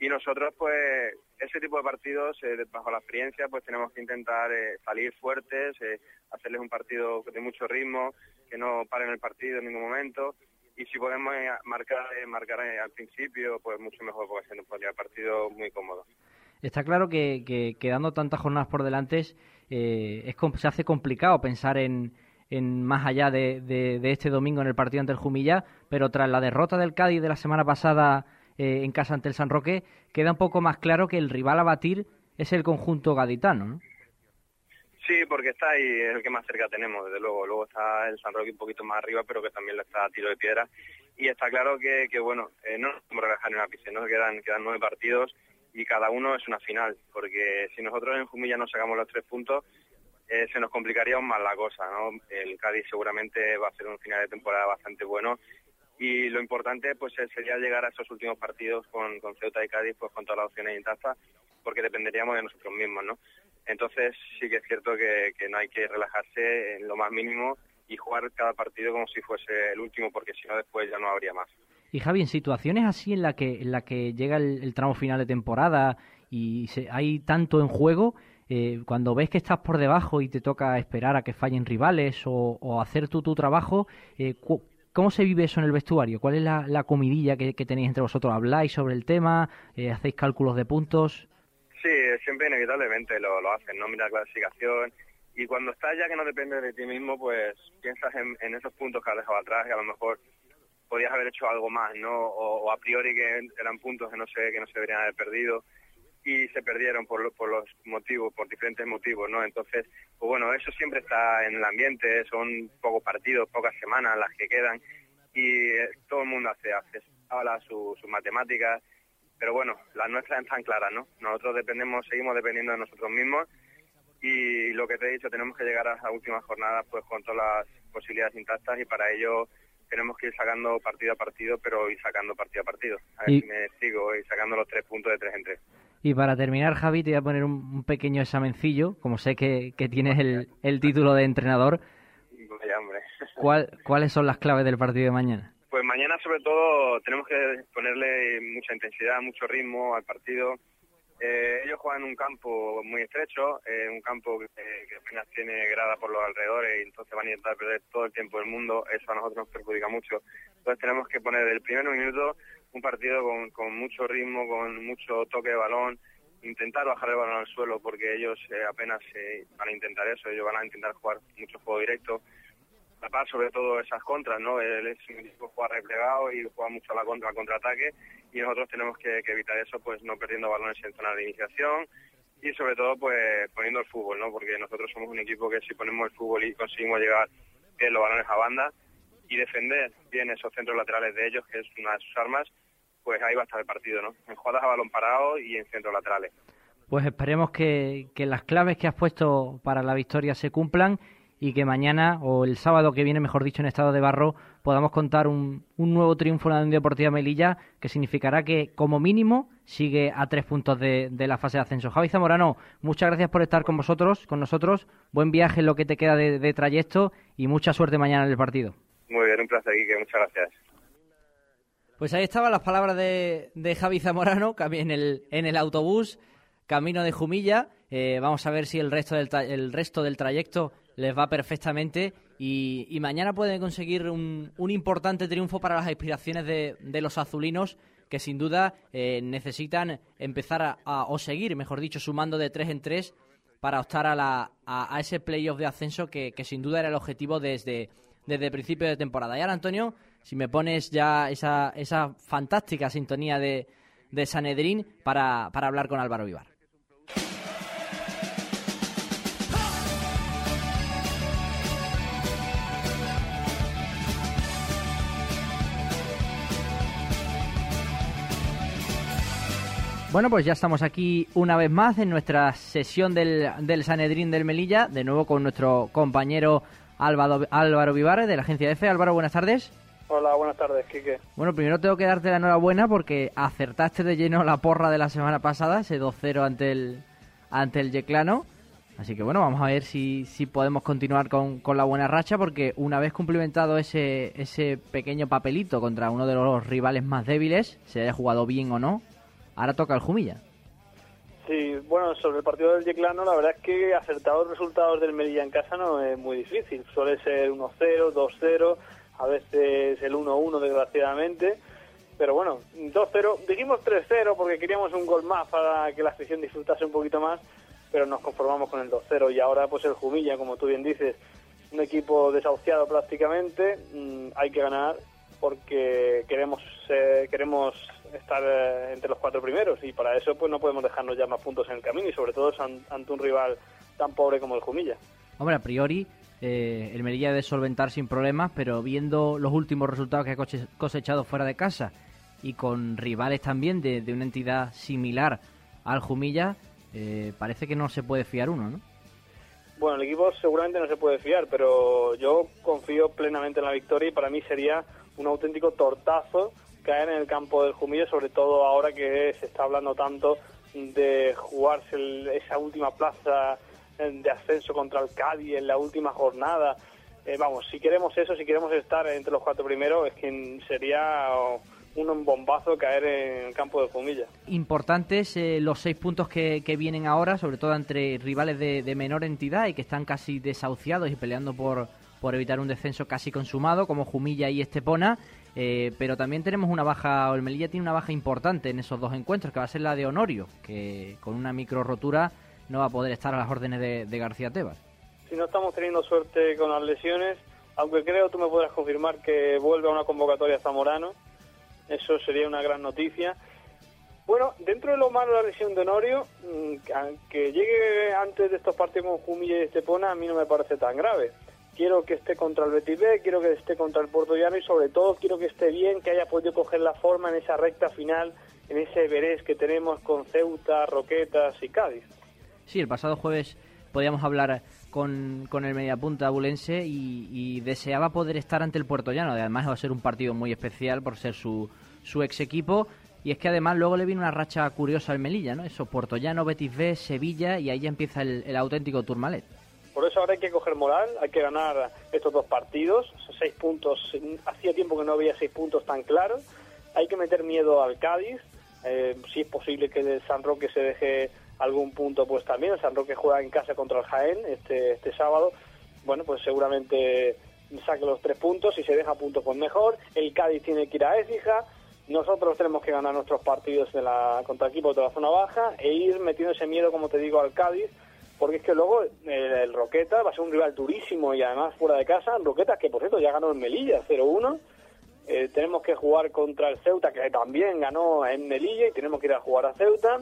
y nosotros pues ese tipo de partidos eh, bajo la experiencia pues tenemos que intentar eh, salir fuertes eh, hacerles un partido de mucho ritmo que no paren el partido en ningún momento. Y si podemos marcar marcar al principio pues mucho mejor porque se nos podría partido muy cómodo. Está claro que, quedando tantas jornadas por delante es se hace complicado pensar en en más allá de, de, este domingo en el partido ante el Jumilla, pero tras la derrota del Cádiz de la semana pasada eh, en casa ante el San Roque, queda un poco más claro que el rival a batir es el conjunto gaditano, ¿no? Sí, porque está ahí, es el que más cerca tenemos, desde luego. Luego está el San Roque un poquito más arriba, pero que también lo está a tiro de piedra. Y está claro que, bueno, eh, no nos podemos relajar en una piscina, ¿no? Quedan, quedan nueve partidos y cada uno es una final, porque si nosotros en Jumilla no sacamos los tres puntos, eh, se nos complicaría aún más la cosa, ¿no? El Cádiz seguramente va a ser un final de temporada bastante bueno y lo importante pues sería llegar a esos últimos partidos con, Ceuta y Cádiz pues con todas las opciones intactas porque dependeríamos de nosotros mismos no entonces sí que es cierto que, no hay que relajarse en lo más mínimo y jugar cada partido como si fuese el último porque si no después ya no habría más. Y Javi en situaciones así en la que en la que llega el, tramo final de temporada y se, hay tanto en juego eh, cuando ves que estás por debajo y te toca esperar a que fallen rivales o, o hacer tú tu trabajo, eh, ¿Cómo se vive eso en el vestuario? ¿Cuál es la, comidilla que, tenéis entre vosotros? ¿Habláis sobre el tema? Eh, ¿Hacéis cálculos de puntos? Sí, siempre inevitablemente lo, lo hacen, ¿no? Mira la clasificación. Y cuando estás ya que no depende de ti mismo, pues piensas en, esos puntos que has dejado atrás y a lo mejor podías haber hecho algo más, ¿no? O, a priori que eran puntos que no sé que no se deberían haber perdido. Y se perdieron por, por los motivos, por diferentes motivos, ¿no? Entonces, pues bueno, eso siempre está en el ambiente, son pocos partidos, pocas semanas las que quedan y eh, todo el mundo hace, hace habla sus matemáticas, pero bueno, las nuestras están claras, ¿no? Nosotros dependemos, seguimos dependiendo de nosotros mismos y lo que te he dicho, tenemos que llegar a la última jornada pues con todas las posibilidades intactas y para ello tenemos que ir sacando partido a partido, pero ir sacando partido a partido. A ver si me sigo y sacando los tres puntos de tres en tres. Y para terminar, Javi, te voy a poner un, pequeño examencillo, como sé que, tienes el, título de entrenador. Vaya, hombre. ¿Cuál, ¿Cuáles son las claves del partido de mañana? Pues mañana, sobre todo, tenemos que ponerle mucha intensidad, mucho ritmo al partido. Eh, ellos juegan en un campo muy estrecho, eh, un campo que, apenas tiene grada por los alrededores y entonces van a intentar perder todo el tiempo del mundo. Eso a nosotros nos perjudica mucho. Entonces tenemos que poner el primer minuto un partido con, con mucho ritmo, con mucho toque de balón, intentar bajar el balón al suelo porque ellos eh, apenas eh, van a intentar eso, ellos van a intentar jugar mucho juego directo, tapar sobre todo esas contras, ¿no? Un equipo juega replegado y juega mucho a la contra, contraataque y nosotros tenemos que, evitar eso, pues no perdiendo balones en zona de iniciación y sobre todo pues poniendo el fútbol, ¿no? Porque nosotros somos un equipo que si ponemos el fútbol y conseguimos llegar bien los balones a banda, y defender bien esos centros laterales de ellos, que es una de sus armas, pues ahí va a estar el partido, ¿no? En jugadas a balón parado y en centros laterales. Pues esperemos que, las claves que has puesto para la victoria se cumplan y que mañana o el sábado que viene, mejor dicho, en estado de barro, podamos contar un, nuevo triunfo en la Unión Deportiva Melilla que significará que, como mínimo, sigue a tres puntos de, la fase de ascenso. Javi Zamorano, muchas gracias por estar con vosotros, con nosotros. Buen viaje en lo que te queda de trayecto y mucha suerte mañana en el partido. Muy bien, un placer, Quique. Muchas gracias. Pues ahí estaban las palabras de, de Javi Zamorano en el, en el autobús, camino de Jumilla. Eh, vamos a ver si el resto del, el resto del trayecto les va perfectamente y, mañana pueden conseguir un, un, importante triunfo para las aspiraciones de, de los azulinos que sin duda eh, necesitan empezar a, o seguir, mejor dicho, sumando de tres en tres para optar a, la, a, a ese playoff de ascenso que, que sin duda era el objetivo desde desde principio de temporada. Y ahora, Antonio, si me pones ya esa, esa fantástica sintonía de, de Sanedrín para, para hablar con Álvaro Vivar. Bueno, pues ya estamos aquí una vez más en nuestra sesión del, del Sanedrín del Melilla, de nuevo con nuestro compañero Álvaro, Álvaro Vivar, de la agencia EFE. Álvaro, buenas tardes. Hola, buenas tardes, Quique. Bueno, primero tengo que darte la enhorabuena porque acertaste de lleno la porra de la semana pasada, ese 2-0 ante el, ante el Yeclano. Así que bueno, vamos a ver si, si podemos continuar con, con, la buena racha, porque una vez cumplimentado ese, ese pequeño papelito contra uno de los rivales más débiles, se haya jugado bien o no, ahora toca el Jumilla. Sí, bueno, sobre el partido del Yeclano, la verdad es que acertar los resultados del Melilla en casa no es muy difícil. Suele ser 1-0, 2-0, a veces el 1-1, desgraciadamente. Pero bueno, 2-0, dijimos 3-0 porque queríamos un gol más para que la afición disfrutase un poquito más, pero nos conformamos con el 2-0 y ahora pues el Jumilla, como tú bien dices, un equipo desahuciado prácticamente, mm, hay que ganar porque queremos eh, queremos estar eh, entre los cuatro primeros y para eso pues no podemos dejarnos ya más puntos en el camino y sobre todo ante un rival tan pobre como el Jumilla. Hombre, a priori eh, el Melilla debe solventar sin problemas, pero viendo los últimos resultados que ha cosechado fuera de casa y con rivales también de, una entidad similar al Jumilla, eh, parece que no se puede fiar uno, ¿no? Bueno, el equipo seguramente no se puede fiar, pero yo confío plenamente en la victoria y para mí sería un auténtico tortazo caer en el campo del Jumillo, sobre todo ahora que se está hablando tanto de jugarse esa última plaza eh, de ascenso contra el Cádiz en la última jornada. Eh, vamos, si queremos eso, si queremos estar entre los cuatro primeros, es que sería un bombazo caer en el campo del Jumilla. Importantes eh, los seis puntos que, vienen ahora, sobre todo entre rivales de, de, menor entidad y que están casi desahuciados y peleando por, por evitar un descenso casi consumado, como Jumilla y Estepona. Eh, pero también tenemos una baja, el Melilla tiene una baja importante en esos dos encuentros, que va a ser la de Honorio, que con una micro rotura no va a poder estar a las órdenes de, García Tebas. Si no estamos teniendo suerte con las lesiones, aunque creo tú me podrás confirmar que vuelve a una convocatoria Zamorano, eso sería una gran noticia. Bueno, dentro de lo malo de la lesión de Honorio, mm, que llegue antes de estos partidos con Jumilla y Estepona, a mí no me parece tan grave. Quiero que esté contra el Betis B, quiero que esté contra el Puerto y sobre todo quiero que esté bien, que haya podido coger la forma en esa recta final, en ese Everest que tenemos con Ceuta, Roquetas y Cádiz. Sí, el pasado jueves podíamos hablar con, con el mediapunta abulense y, deseaba poder estar ante el Puerto. Además va a ser un partido muy especial por ser su, su ex equipo. Y es que además luego le viene una racha curiosa al Melilla, ¿no? Eso, Puerto Betis B, Sevilla y ahí ya empieza el, el auténtico Tourmalet. Por eso ahora hay que coger moral, hay que ganar estos dos partidos, seis puntos, hacía tiempo que no había seis puntos tan claros, hay que meter miedo al Cádiz, eh, si es posible que el San Roque se deje algún punto pues también, el San Roque juega en casa contra el Jaén este, este sábado, bueno pues seguramente saque los tres puntos, y se deja puntos pues mejor, el Cádiz tiene que ir a Écija, nosotros tenemos que ganar nuestros partidos de la, contra equipos de la zona baja e ir metiendo ese miedo, como te digo, al Cádiz, porque es que luego el, Roqueta va a ser un rival durísimo y además fuera de casa, Roqueta que por cierto ya ganó en Melilla 0-1, eh, tenemos que jugar contra el Ceuta que también ganó en Melilla y tenemos que ir a jugar a Ceuta.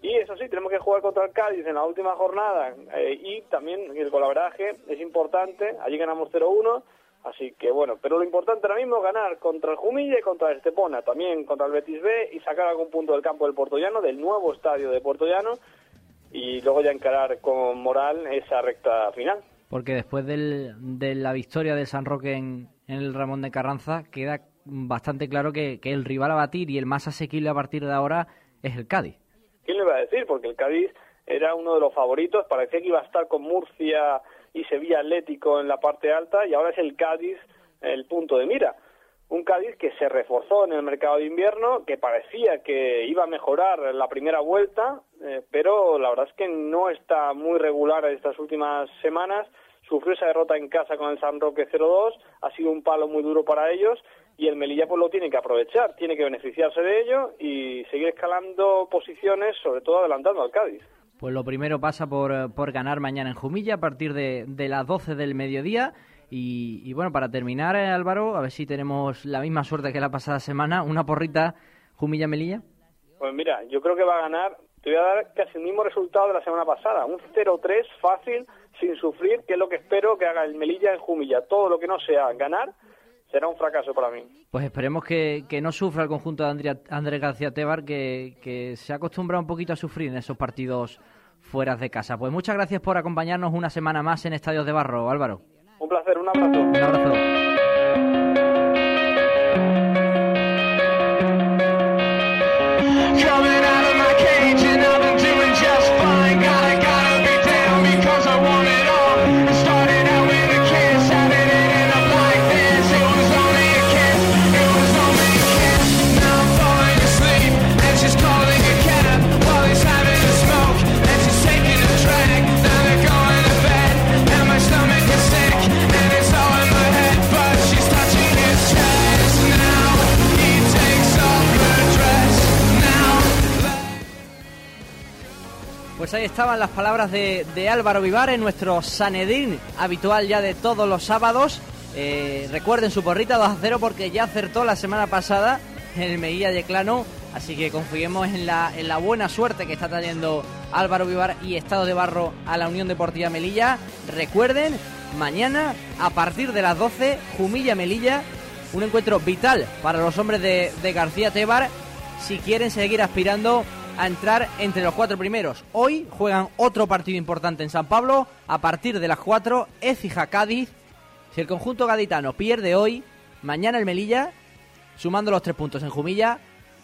Y eso sí, tenemos que jugar contra el Cádiz en la última jornada. Eh, y también el colaboraje es importante, allí ganamos 0-1, así que bueno, pero lo importante ahora mismo es ganar contra el Jumilla y contra el Estepona, también contra el Betis B y sacar algún punto del campo del Llano, del nuevo estadio de Llano y luego ya encarar con moral esa recta final. Porque después del, de la victoria de San Roque en, el Ramón de Carranza, queda bastante claro que, el rival a batir y el más asequible a partir de ahora es el Cádiz. ¿Quién le va a decir? Porque el Cádiz era uno de los favoritos, parecía que iba a estar con Murcia y Sevilla Atlético en la parte alta y ahora es el Cádiz el punto de mira un Cádiz que se reforzó en el mercado de invierno, que parecía que iba a mejorar la primera vuelta, eh, pero la verdad es que no está muy regular estas últimas semanas. Sufrió esa derrota en casa con el San Roque 0-2, ha sido un palo muy duro para ellos y el Melilla pues lo tiene que aprovechar, tiene que beneficiarse de ello y seguir escalando posiciones, sobre todo adelantando al Cádiz. Pues lo primero pasa por, por ganar mañana en Jumilla a partir de, de las 12 del mediodía y, bueno, para terminar, eh, Álvaro, a ver si tenemos la misma suerte que la pasada semana, una porrita Jumilla Melilla. Pues mira, yo creo que va a ganar, te voy a dar casi el mismo resultado de la semana pasada, un 0-3 fácil, sin sufrir, que es lo que espero que haga el Melilla en Jumilla. Todo lo que no sea ganar será un fracaso para mí. Pues esperemos que, que no sufra el conjunto de Andrés García Tebar, que, que se ha acostumbrado un poquito a sufrir en esos partidos fuera de casa. Pues muchas gracias por acompañarnos una semana más en Estadios de Barro, Álvaro. Un placer, un abrazo. Un abrazo. Estaban las palabras de, Álvaro Vivar en nuestro Sanedín habitual ya de todos los sábados. Eh, recuerden su porrita 2 a 0 porque ya acertó la semana pasada en el Meguilla de Clano. Así que confiemos en la, en la buena suerte que está trayendo Álvaro Vivar y Estado de Barro a la Unión Deportiva Melilla. Recuerden, mañana a partir de las 12, Jumilla Melilla, un encuentro vital para los hombres de, de García Tebar si quieren seguir aspirando a entrar entre los cuatro primeros. Hoy juegan otro partido importante en San Pablo. A partir de las cuatro, Écija Cádiz. Si el conjunto gaditano pierde hoy, mañana el Melilla, sumando los tres puntos en Jumilla,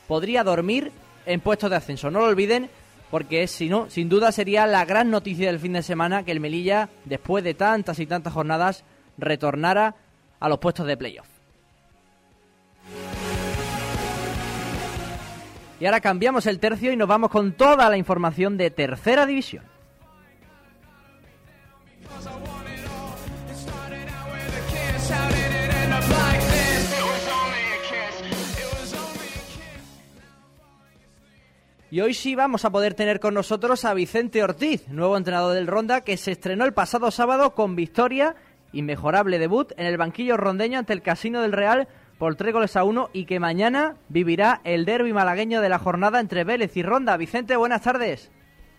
podría dormir en puestos de ascenso. No lo olviden, porque si no, sin duda sería la gran noticia del fin de semana que el Melilla, después de tantas y tantas jornadas, retornara a los puestos de playoff. Y ahora cambiamos el tercio y nos vamos con toda la información de Tercera División. Y hoy sí vamos a poder tener con nosotros a Vicente Ortiz, nuevo entrenador del Ronda, que se estrenó el pasado sábado con victoria, inmejorable debut en el banquillo rondeño ante el Casino del Real por tres goles a uno y que mañana vivirá el derby malagueño de la jornada entre Vélez y Ronda. Vicente, buenas tardes.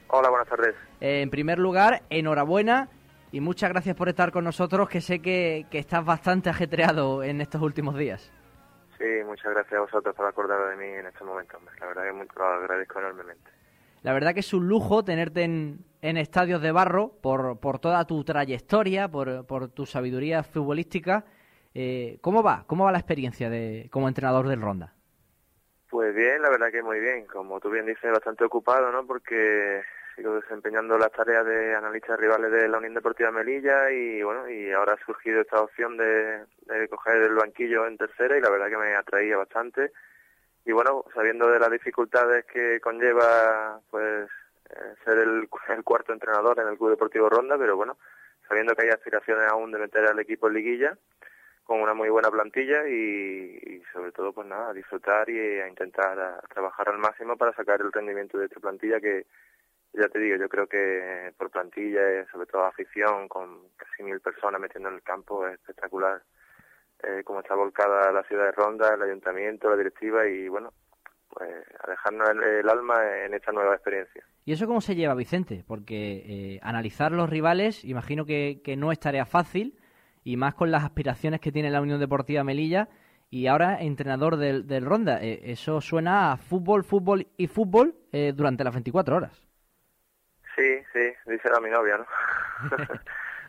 Hola, buenas tardes. Eh, en primer lugar, enhorabuena y muchas gracias por estar con nosotros, que sé que, que estás bastante ajetreado en estos últimos días. Sí, muchas gracias a vosotros por acordar de mí en este momento. La verdad que muy, lo agradezco enormemente. La verdad que es un lujo tenerte en, en estadios de barro por, por toda tu trayectoria, por, por tu sabiduría futbolística. Eh, ¿Cómo va? ¿Cómo va la experiencia de como entrenador del Ronda? Pues bien, la verdad que muy bien. Como tú bien dices, bastante ocupado, ¿no? Porque sigo desempeñando las tareas de analista rivales de la Unión Deportiva Melilla y bueno, y ahora ha surgido esta opción de, de coger el banquillo en tercera y la verdad que me atraía bastante. Y bueno, sabiendo de las dificultades que conlleva pues eh, ser el, el, cuarto entrenador en el Club Deportivo Ronda, pero bueno, sabiendo que hay aspiraciones aún de meter al equipo en liguilla con una muy buena plantilla y, sobre todo pues nada, a disfrutar y a intentar trabajar al máximo para sacar el rendimiento de esta plantilla que ya te digo, yo creo que por plantilla, y sobre todo afición, con casi mil personas metiendo en el campo, es espectacular eh, como está volcada la ciudad de Ronda, el ayuntamiento, la directiva y bueno, pues a dejarnos el, alma en esta nueva experiencia. ¿Y eso cómo se lleva, Vicente? Porque eh, analizar los rivales, imagino que no es tarea fácil y más con las aspiraciones que tiene la Unión Deportiva Melilla y ahora entrenador del, del Ronda. Eh, eso suena a fútbol, fútbol y fútbol eh, durante las 24 horas. Sí, sí, dice a mi novia, ¿no?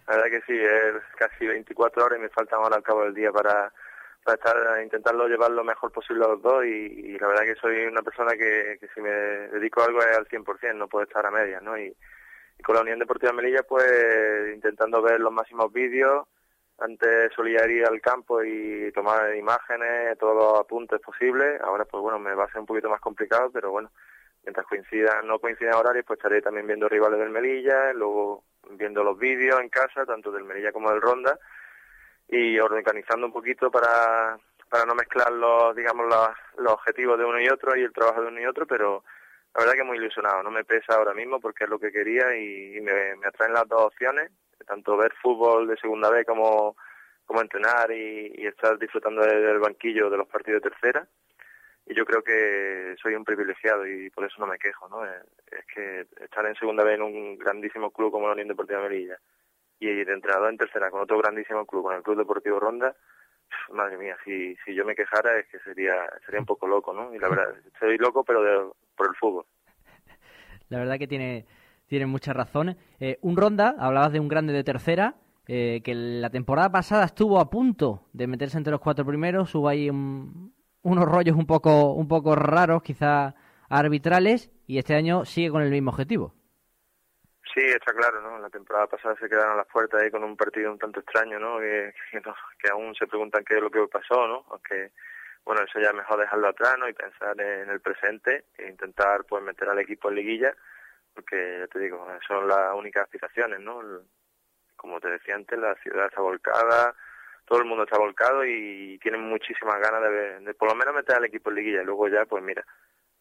la verdad que sí, es casi 24 horas y me faltan ahora al cabo del día para, para estar intentarlo llevar lo mejor posible a los dos y, y la verdad que soy una persona que, que si me dedico a algo es al 100%, no puedo estar a medias, ¿no? Y, y con la Unión Deportiva Melilla pues intentando ver los máximos vídeos, antes solía ir al campo y tomar imágenes, todos los apuntes posibles, ahora pues bueno, me va a ser un poquito más complicado, pero bueno, mientras coincidan, no coinciden horarios, pues estaré también viendo rivales del Melilla, luego viendo los vídeos en casa, tanto del Melilla como del Ronda, y organizando un poquito para, para no mezclar los, digamos, los, objetivos de uno y otro y el trabajo de uno y otro, pero la verdad que muy ilusionado, no me pesa ahora mismo porque es lo que quería y, me, atraen las dos opciones, tanto ver fútbol de segunda vez como, como entrenar y, estar disfrutando del banquillo de los partidos de tercera y yo creo que soy un privilegiado y por eso no me quejo, ¿no? Es, es que estar en segunda vez en un grandísimo club como la Unión Deportiva Melilla y de entrenador en tercera con otro grandísimo club, con el Club Deportivo Ronda, madre mía, si, si yo me quejara es que sería sería un poco loco, ¿no? Y la verdad, soy loco pero de, por el fútbol. La verdad que tiene, tiene muchas razones. Eh, un Ronda, hablabas de un grande de tercera, eh, que la temporada pasada estuvo a punto de meterse entre los cuatro primeros, hubo ahí un, unos rollos un poco, un poco raros, quizá arbitrales, y este año sigue con el mismo objetivo. Sí, está claro, ¿no? La temporada pasada se quedaron a las puertas ahí con un partido un tanto extraño, ¿no? Que, no, que aún se preguntan qué es lo que pasó, ¿no? Aunque, bueno, eso ya es mejor dejarlo atrás, ¿no? Y pensar en el presente e intentar, pues, meter al equipo en liguilla, porque, ya te digo, son las únicas aspiraciones, ¿no? Como te decía antes, la ciudad está volcada, todo el mundo está volcado y tienen muchísimas ganas de, de, por lo menos meter al equipo en liguilla. Luego ya pues mira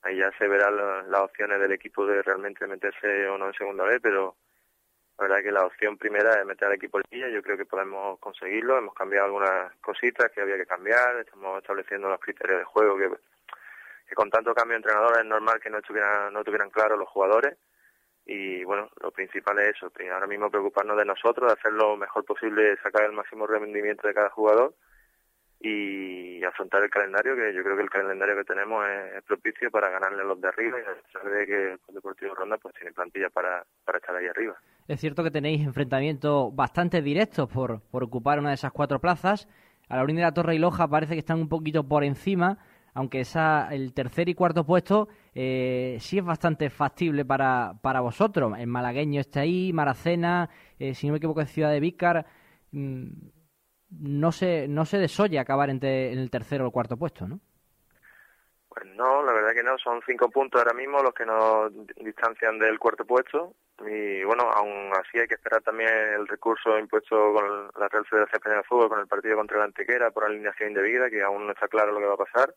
ahí ya se verán las, opciones del equipo de realmente meterse o no en segunda vez pero la verdad que la opción primera es meter al equipo en liguilla. Yo creo que podemos conseguirlo. Hemos cambiado algunas cositas que había que cambiar. Estamos estableciendo los criterios de juego que, con tanto cambio de entrenador es normal que no estuvieran no tuvieran claro los jugadores y bueno, lo principal es eso, ahora mismo preocuparnos de nosotros, de hacer lo mejor posible, sacar el máximo rendimiento de cada jugador y afrontar el calendario, que yo creo que el calendario que tenemos es, propicio para ganarle a los de arriba y de que el Deportivo Ronda pues tiene plantilla para, para estar ahí arriba. Es cierto que tenéis enfrentamientos bastante directos por, por ocupar una de esas cuatro plazas. A la Unión de la Torre y Loja parece que están un poquito por encima, aunque esa, el tercer y cuarto puesto eh, sí es bastante factible para, para vosotros. El malagueño está ahí, Maracena, eh, si no me equivoco, es Ciudad de Vícar. Mmm, no se, no se desoye acabar entre, en el tercero o el cuarto puesto, ¿no? Pues no, la verdad que no, son cinco puntos ahora mismo los que nos distancian del cuarto puesto y bueno, aún así hay que esperar también el recurso impuesto con la Real Federación Española de Fútbol con el partido contra la Antequera por alineación indebida, que aún no está claro lo que va a pasar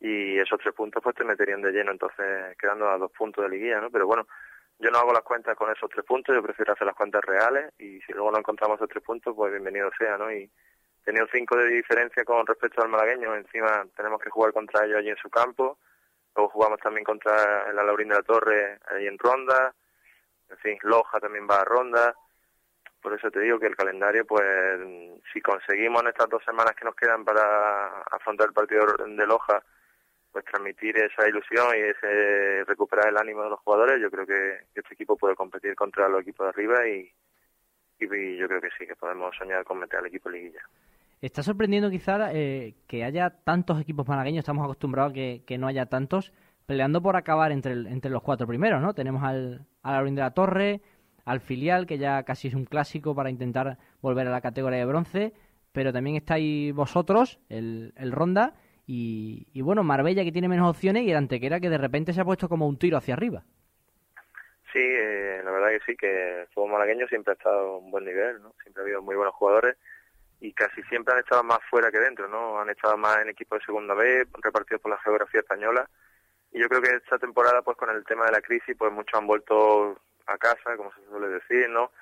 y esos tres puntos pues te meterían de lleno entonces quedando a dos puntos de liguilla, ¿no? Pero bueno, yo no hago las cuentas con esos tres puntos, yo prefiero hacer las cuentas reales y si luego no encontramos esos tres puntos, pues bienvenido sea, ¿no? Y, tenido cinco de diferencia con respecto al malagueño. Encima tenemos que jugar contra ellos allí en su campo. Luego jugamos también contra la Laurín de la Torre ahí en Ronda. En fin, Loja también va a Ronda. Por eso te digo que el calendario, pues, si conseguimos en estas dos semanas que nos quedan para afrontar el partido de Loja, pues transmitir esa ilusión y ese recuperar el ánimo de los jugadores, yo creo que este equipo puede competir contra los equipos de arriba y, y, yo creo que sí, que podemos soñar con meter al equipo liguilla. Está sorprendiendo quizá eh, que haya tantos equipos malagueños, estamos acostumbrados a que, que no haya tantos, peleando por acabar entre, entre los cuatro primeros, ¿no? Tenemos al, al de la Torre, al filial, que ya casi es un clásico para intentar volver a la categoría de bronce, pero también estáis vosotros, el, el Ronda, y, y, bueno, Marbella que tiene menos opciones y el Antequera que de repente se ha puesto como un tiro hacia arriba. Sí, eh, la verdad que sí, que el fútbol malagueño siempre ha estado a un buen nivel, ¿no? Siempre ha habido muy buenos jugadores y casi siempre han estado más fuera que dentro, ¿no? Han estado más en equipos de segunda B, repartidos por la geografía española. Y yo creo que esta temporada, pues con el tema de la crisis, pues muchos han vuelto a casa, como se suele decir, ¿no?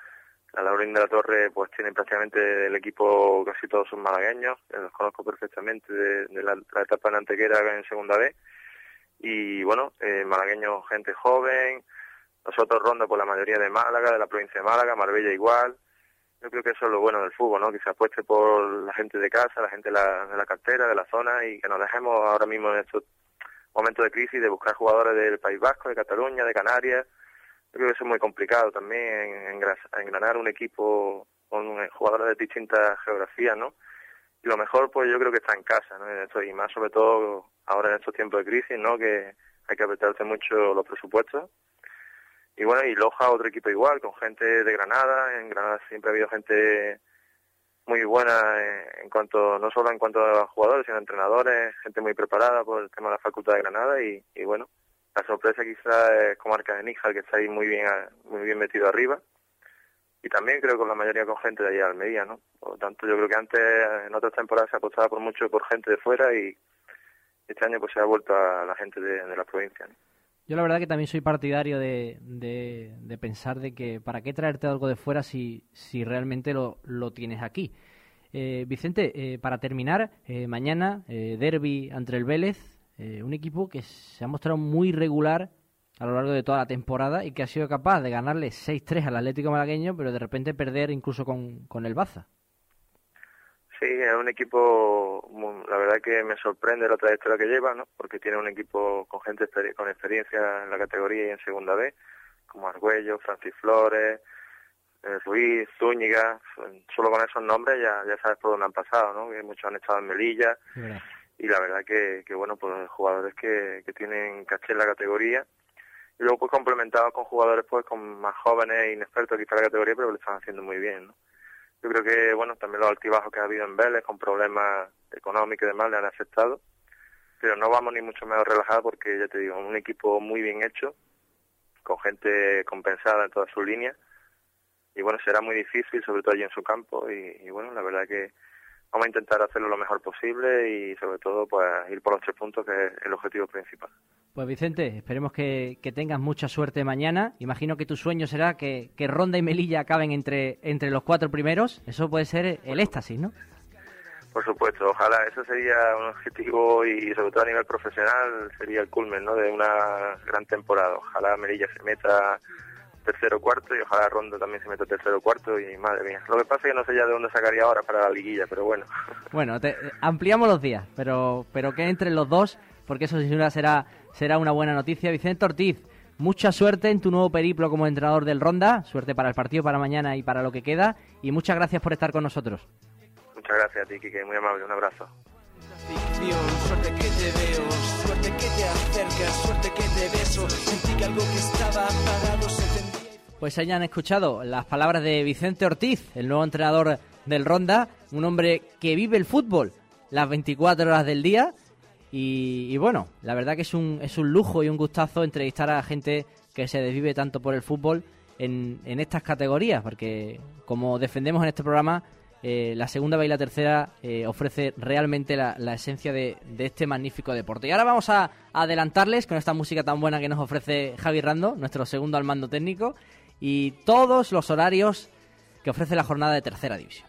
La Laurín de la Torre pues tiene prácticamente el equipo casi todos son malagueños, los conozco perfectamente de, la, etapa en Antequera en Segunda B y bueno, eh, malagueños gente joven, nosotros ronda por la mayoría de Málaga, de la provincia de Málaga, Marbella igual, yo creo que eso es lo bueno del fútbol, ¿no? Que se apueste por la gente de casa, la gente de la, de la cartera, de la zona y que nos dejemos ahora mismo en estos momentos de crisis de buscar jugadores del País Vasco, de Cataluña, de Canarias, yo creo que eso es muy complicado también, engranar un equipo con jugadores de distintas geografías, ¿no? Y lo mejor, pues yo creo que está en casa, ¿no? y más sobre todo ahora en estos tiempos de crisis, ¿no? Que hay que apretarse mucho los presupuestos. Y bueno, y Loja, otro equipo igual, con gente de Granada. En Granada siempre ha habido gente muy buena en cuanto, no solo en cuanto a jugadores, sino entrenadores, gente muy preparada por el tema de la Facultad de Granada. Y, y bueno, la sorpresa quizá es Comarca de Níjar, que está ahí muy bien, muy bien metido arriba. Y también creo que la mayoría con gente de allá de Almería, ¿no? Por lo tanto, yo creo que antes, en otras temporadas, se apostaba por mucho por gente de fuera y este año pues se ha vuelto a la gente de, la provincia. Yo la verdad que también soy partidario de, de, pensar de que para qué traerte algo de fuera si, si realmente lo, lo tienes aquí. Eh, Vicente, eh, para terminar, eh, mañana eh, derby entre el Vélez, eh, un equipo que se ha mostrado muy regular a lo largo de toda la temporada y que ha sido capaz de ganarle 6-3 al Atlético Malagueño, pero de repente perder incluso con, con el Baza. Sí, es un equipo, la verdad que me sorprende la trayectoria que lleva, ¿no? porque tiene un equipo con gente con experiencia en la categoría y en segunda B, como Argüello, Francis Flores, eh, Ruiz, Zúñiga, solo con esos nombres ya, ya sabes por dónde han pasado, ¿no? que muchos han estado en Melilla y la verdad que, que bueno, pues jugadores que, que tienen caché en la categoría. Y luego pues complementados con jugadores pues con más jóvenes e inexpertos quizá la categoría pero lo están haciendo muy bien, ¿no? Yo creo que, bueno, también los altibajos que ha habido en Vélez con problemas económicos y demás le han afectado, pero no vamos ni mucho menos relajados porque, ya te digo, un equipo muy bien hecho, con gente compensada en todas sus líneas, y bueno, será muy difícil, sobre todo allí en su campo, y, y bueno, la verdad que vamos a intentar hacerlo lo mejor posible y sobre todo pues ir por los tres puntos que es el objetivo principal. Pues Vicente, esperemos que, tengas mucha suerte mañana. Imagino que tu sueño será que, Ronda y Melilla acaben entre, entre los cuatro primeros. Eso puede ser el éxtasis, ¿no? Por supuesto, ojalá eso sería un objetivo y sobre todo a nivel profesional sería el culmen ¿no? de una gran temporada. Ojalá Melilla se meta tercero cuarto y ojalá Ronda también se meta tercero cuarto y madre mía. Lo que pasa es que no sé ya de dónde sacaría ahora para la liguilla, pero bueno. Bueno, ampliamos los días, pero, pero que entre los dos, porque eso sin duda será, será una buena noticia. Vicente Ortiz, mucha suerte en tu nuevo periplo como entrenador del Ronda, suerte para el partido, para mañana y para lo que queda, y muchas gracias por estar con nosotros. Muchas gracias a ti, Kike, muy amable, un abrazo. Suerte que te pues hayan escuchado las palabras de Vicente Ortiz, el nuevo entrenador del Ronda, un hombre que vive el fútbol las 24 horas del día. Y, bueno, la verdad que es un, es un lujo y un gustazo entrevistar a gente que se desvive tanto por el fútbol en, en estas categorías, porque como defendemos en este programa, eh, la segunda y la tercera eh, ofrece realmente la, esencia de, este magnífico deporte. Y ahora vamos a, adelantarles con esta música tan buena que nos ofrece Javi Rando, nuestro segundo al mando técnico, y todos los horarios que ofrece la jornada de tercera división.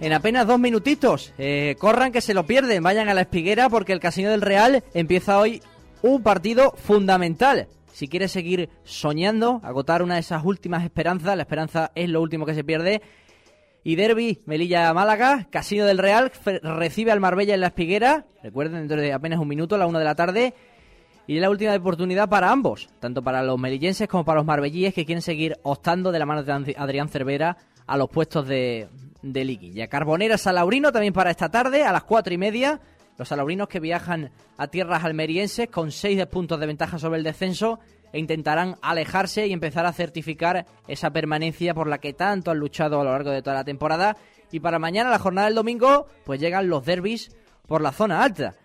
en apenas dos minutitos. Eh, corran que se lo pierden, vayan a la espiguera porque el Casino del Real empieza hoy un partido fundamental si quieres seguir soñando, agotar una de esas últimas esperanzas, la esperanza es lo último que se pierde. Y Derby, Melilla-Málaga, Casino del Real recibe al Marbella en la espiguera. Recuerden, dentro de apenas un minuto, a la una de la tarde. Y es la última oportunidad para ambos, tanto para los melillenses como para los marbellíes que quieren seguir optando de la mano de Adrián Cervera a los puestos de, de liguilla. Carbonera Salaurino también para esta tarde a las cuatro y media. Los salaurinos que viajan a tierras almerienses con seis puntos de ventaja sobre el descenso e intentarán alejarse y empezar a certificar esa permanencia por la que tanto han luchado a lo largo de toda la temporada. Y para mañana, la jornada del domingo, pues llegan los derbis por la zona alta.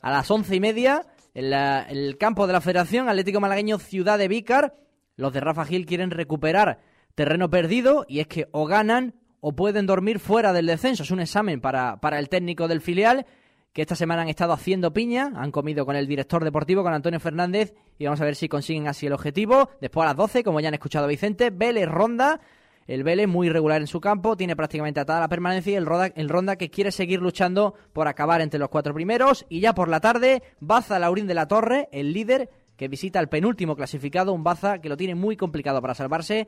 A las once y media, en, el campo de la Federación Atlético Malagueño Ciudad de Vícar, los de Rafa Gil quieren recuperar terreno perdido y es que o ganan o pueden dormir fuera del descenso. Es un examen para, para el técnico del filial que esta semana han estado haciendo piña, han comido con el director deportivo, con Antonio Fernández, y vamos a ver si consiguen así el objetivo. Después a las 12, como ya han escuchado Vicente, Vélez Ronda, el Vélez muy regular en su campo, tiene prácticamente atada la permanencia y el Ronda, el Ronda que quiere seguir luchando por acabar entre los cuatro primeros. Y ya por la tarde, Baza Laurín de la Torre, el líder, que visita al penúltimo clasificado, un Baza que lo tiene muy complicado para salvarse,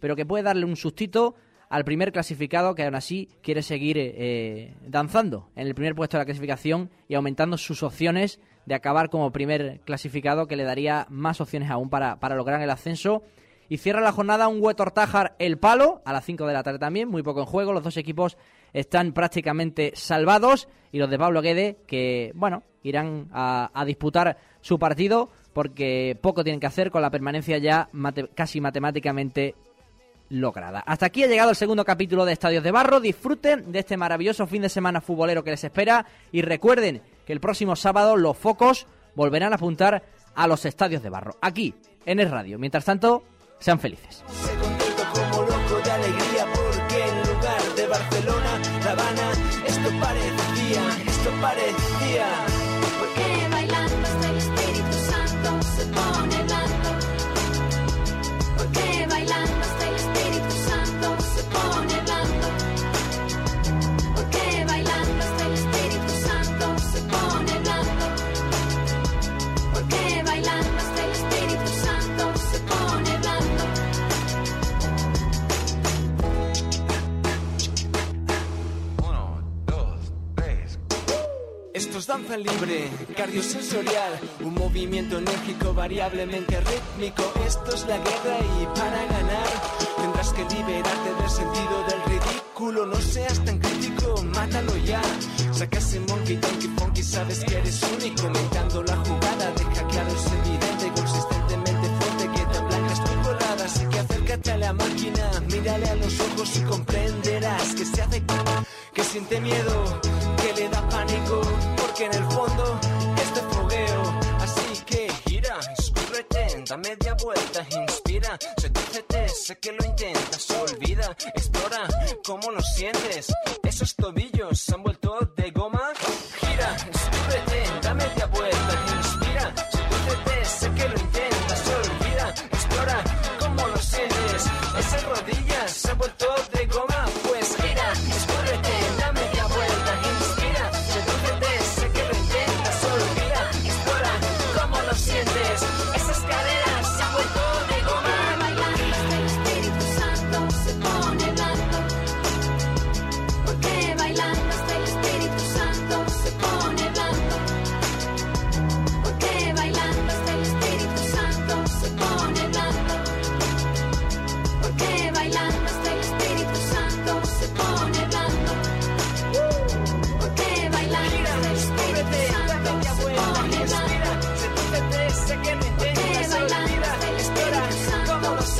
pero que puede darle un sustito al primer clasificado que aún así quiere seguir eh, danzando en el primer puesto de la clasificación y aumentando sus opciones de acabar como primer clasificado que le daría más opciones aún para, para lograr el ascenso. Y cierra la jornada un Huetortájar El Palo a las 5 de la tarde también, muy poco en juego, los dos equipos están prácticamente salvados y los de Pablo Guede que, bueno, irán a disputar su partido porque poco tienen que hacer con la permanencia ya casi matemáticamente lograda. Hasta aquí ha llegado el segundo capítulo de Estadios de Barro. Disfruten de este maravilloso fin de semana futbolero que les espera y recuerden que el próximo sábado los focos volverán a apuntar a los Estadios de Barro, aquí en el radio. Mientras tanto, sean felices. Barcelona, esto danza libre, cardiosensorial, un movimiento enérgico variablemente rítmico. Esto es la guerra y para ganar tendrás que liberarte del sentido del ridículo. No seas tan crítico, mátalo ya. Saca ese monkey, donkey, funky, sabes que eres único. Inventando la jugada, deja claro, es evidente, consistentemente fuerte que tan blanca es tu colada. Así que acércate a la máquina, mírale a los ojos y comprenderás que se hace que siente miedo, que le da pánico que en el fondo este fogueo. Así que gira, escúrrete, da media vuelta, inspira, sedúcete, sé que lo intentas, olvida, explora cómo lo sientes. Esos tobillos se han vuelto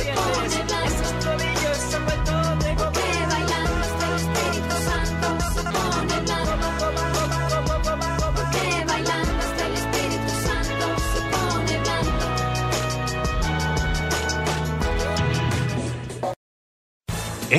Gracias.